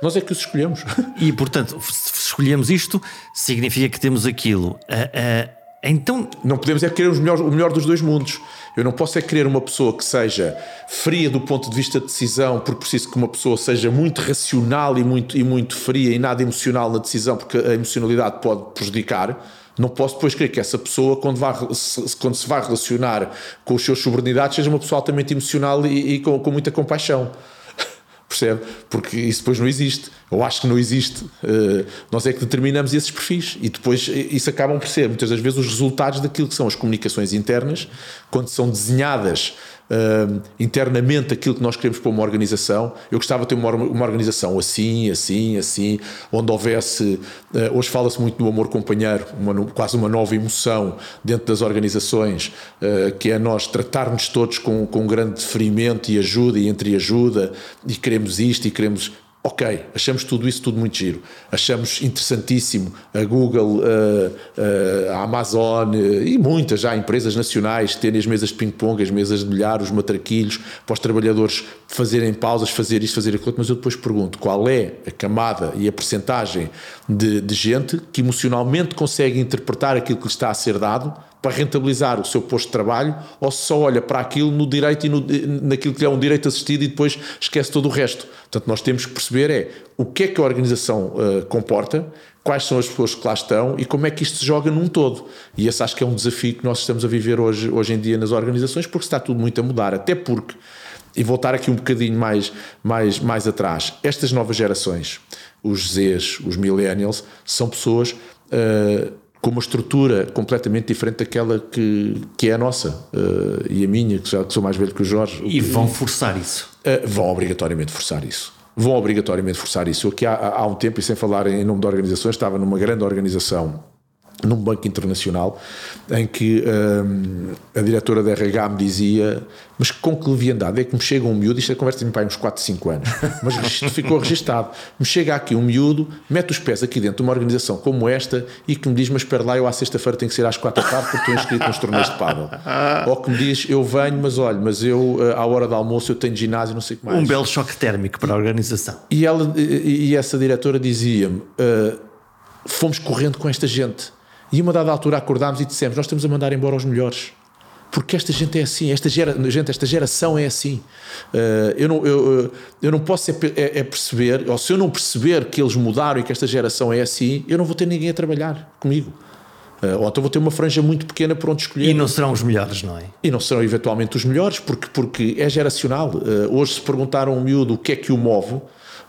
Nós é que os escolhemos. E, portanto, se escolhemos isto, significa que temos aquilo. Uh, uh, então. Não podemos é querer o melhor, o melhor dos dois mundos. Eu não posso é querer uma pessoa que seja fria do ponto de vista de decisão, porque preciso que uma pessoa seja muito racional e muito, e muito fria e nada emocional na decisão, porque a emocionalidade pode prejudicar. Não posso depois querer que essa pessoa, quando, vá, quando se vai relacionar com os seus subordinados, seja uma pessoa altamente emocional e, e com, com muita compaixão percebe? Porque isso depois não existe. Eu acho que não existe. Uh, nós é que determinamos esses perfis e depois isso acabam por ser muitas das vezes os resultados daquilo que são as comunicações internas, quando são desenhadas uh, internamente aquilo que nós queremos para uma organização. Eu gostava de ter uma, uma organização assim, assim, assim, onde houvesse. Uh, hoje fala-se muito do amor companheiro, uma, quase uma nova emoção dentro das organizações, uh, que é nós tratarmos todos com, com um grande ferimento e ajuda e entre ajuda, e queremos isto e queremos Ok, achamos tudo isso tudo muito giro. Achamos interessantíssimo a Google, a, a Amazon e muitas já empresas nacionais terem as mesas de ping-pong, as mesas de bilhar, os matraquilhos, para os trabalhadores fazerem pausas, fazer isto, fazer aquilo. Mas eu depois pergunto qual é a camada e a percentagem de, de gente que emocionalmente consegue interpretar aquilo que lhe está a ser dado para rentabilizar o seu posto de trabalho ou se só olha para aquilo no direito e no, naquilo que é um direito assistido e depois esquece todo o resto. Portanto, nós temos que perceber é o que é que a organização uh, comporta, quais são as pessoas que lá estão e como é que isto se joga num todo. E esse acho que é um desafio que nós estamos a viver hoje, hoje em dia nas organizações, porque está tudo muito a mudar, até porque, e voltar aqui um bocadinho mais, mais, mais atrás, estas novas gerações, os Zs, os Millennials, são pessoas uh, com uma estrutura completamente diferente daquela que, que é a nossa uh, e a minha, que, já, que sou mais velho que o Jorge. E vão forçar isso? Uh, vão obrigatoriamente forçar isso. Vão obrigatoriamente forçar isso. Eu aqui há, há um tempo, e sem falar em nome de organizações, estava numa grande organização num banco internacional, em que hum, a diretora da RH me dizia: Mas com que leviandade é que me chega um miúdo? Isto é conversa de meu pai uns 4, 5 anos, mas ficou registado. Me chega aqui um miúdo, mete os pés aqui dentro de uma organização como esta e que me diz: Mas espera lá, eu à sexta-feira tenho que ser às 4 da tarde porque estou inscrito nos torneios de pádel. Ou que me diz: Eu venho, mas olha, mas eu eh, à hora do almoço eu tenho ginásio, não sei o que mais. Um belo choque térmico para a organização. E, ela, e essa diretora dizia-me: uh, Fomos correndo com esta gente e uma dada altura acordámos e dissemos: Nós estamos a mandar embora os melhores. Porque esta gente é assim, esta, gera, gente, esta geração é assim. Uh, eu, não, eu, eu não posso é, é, é, perceber, ou se eu não perceber que eles mudaram e que esta geração é assim, eu não vou ter ninguém a trabalhar comigo. Uh, ou então vou ter uma franja muito pequena por onde escolher. E não serão os melhores, não é? E não serão eventualmente os melhores, porque, porque é geracional. Uh, hoje, se perguntaram a um miúdo o que é que o move,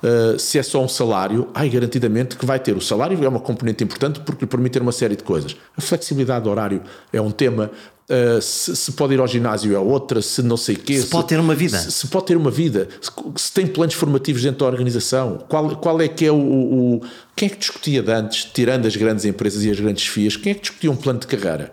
Uh, se é só um salário, ai, garantidamente que vai ter. O salário é uma componente importante porque lhe permite ter uma série de coisas. A flexibilidade do horário é um tema. Uh, se, se, pode ir ao ginásio é outra, se não sei o quê. Se, se, pode ter uma vida. Se, se pode ter uma vida. Se, tem planos formativos dentro da organização. Qual, qual é que é o, o, Quem é que discutia de antes, tirando as grandes empresas e as grandes FIAs, quem é que discutia um plano de carreira?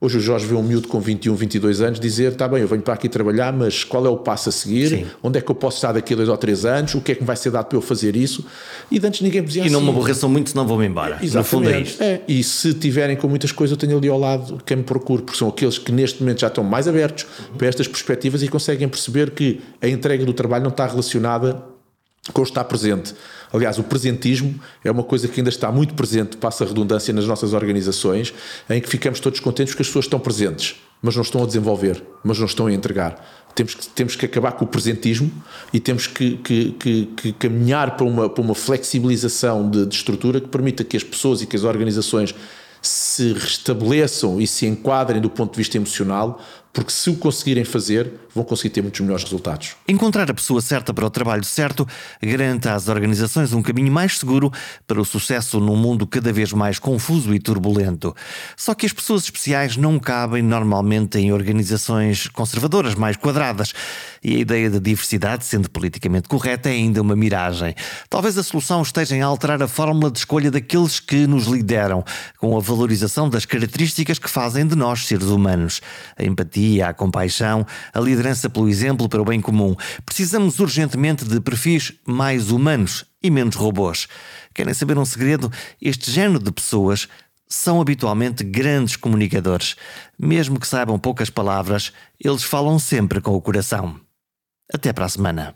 Hoje o Jorge vê um miúdo com 21, 22 anos dizer: está bem, eu venho para aqui trabalhar, mas qual é o passo a seguir? Sim. Onde é que eu posso estar daqui a dois ou três anos? O que é que me vai ser dado para eu fazer isso? E antes ninguém dizia E não me aborreçam muito, senão vou-me embora. Exatamente. No fundo é isto. É. E se tiverem com muitas coisas, eu tenho ali ao lado quem me procure, porque são aqueles que neste momento já estão mais abertos uhum. para estas perspectivas e conseguem perceber que a entrega do trabalho não está relacionada estar presente. Aliás, o presentismo é uma coisa que ainda está muito presente, passa a redundância nas nossas organizações, em que ficamos todos contentes porque as pessoas estão presentes, mas não estão a desenvolver, mas não estão a entregar. Temos que, temos que acabar com o presentismo e temos que, que, que, que caminhar para uma, para uma flexibilização de, de estrutura que permita que as pessoas e que as organizações se restabeleçam e se enquadrem do ponto de vista emocional porque se o conseguirem fazer, vão conseguir ter muitos melhores resultados. Encontrar a pessoa certa para o trabalho certo garante às organizações um caminho mais seguro para o sucesso num mundo cada vez mais confuso e turbulento. Só que as pessoas especiais não cabem normalmente em organizações conservadoras mais quadradas. E a ideia de diversidade, sendo politicamente correta, é ainda uma miragem. Talvez a solução esteja em alterar a fórmula de escolha daqueles que nos lideram, com a valorização das características que fazem de nós seres humanos. A empatia empatia, a compaixão, a liderança pelo exemplo para o bem comum. Precisamos urgentemente de perfis mais humanos e menos robôs. Querem saber um segredo? Este género de pessoas são habitualmente grandes comunicadores. Mesmo que saibam poucas palavras, eles falam sempre com o coração. Até para a semana.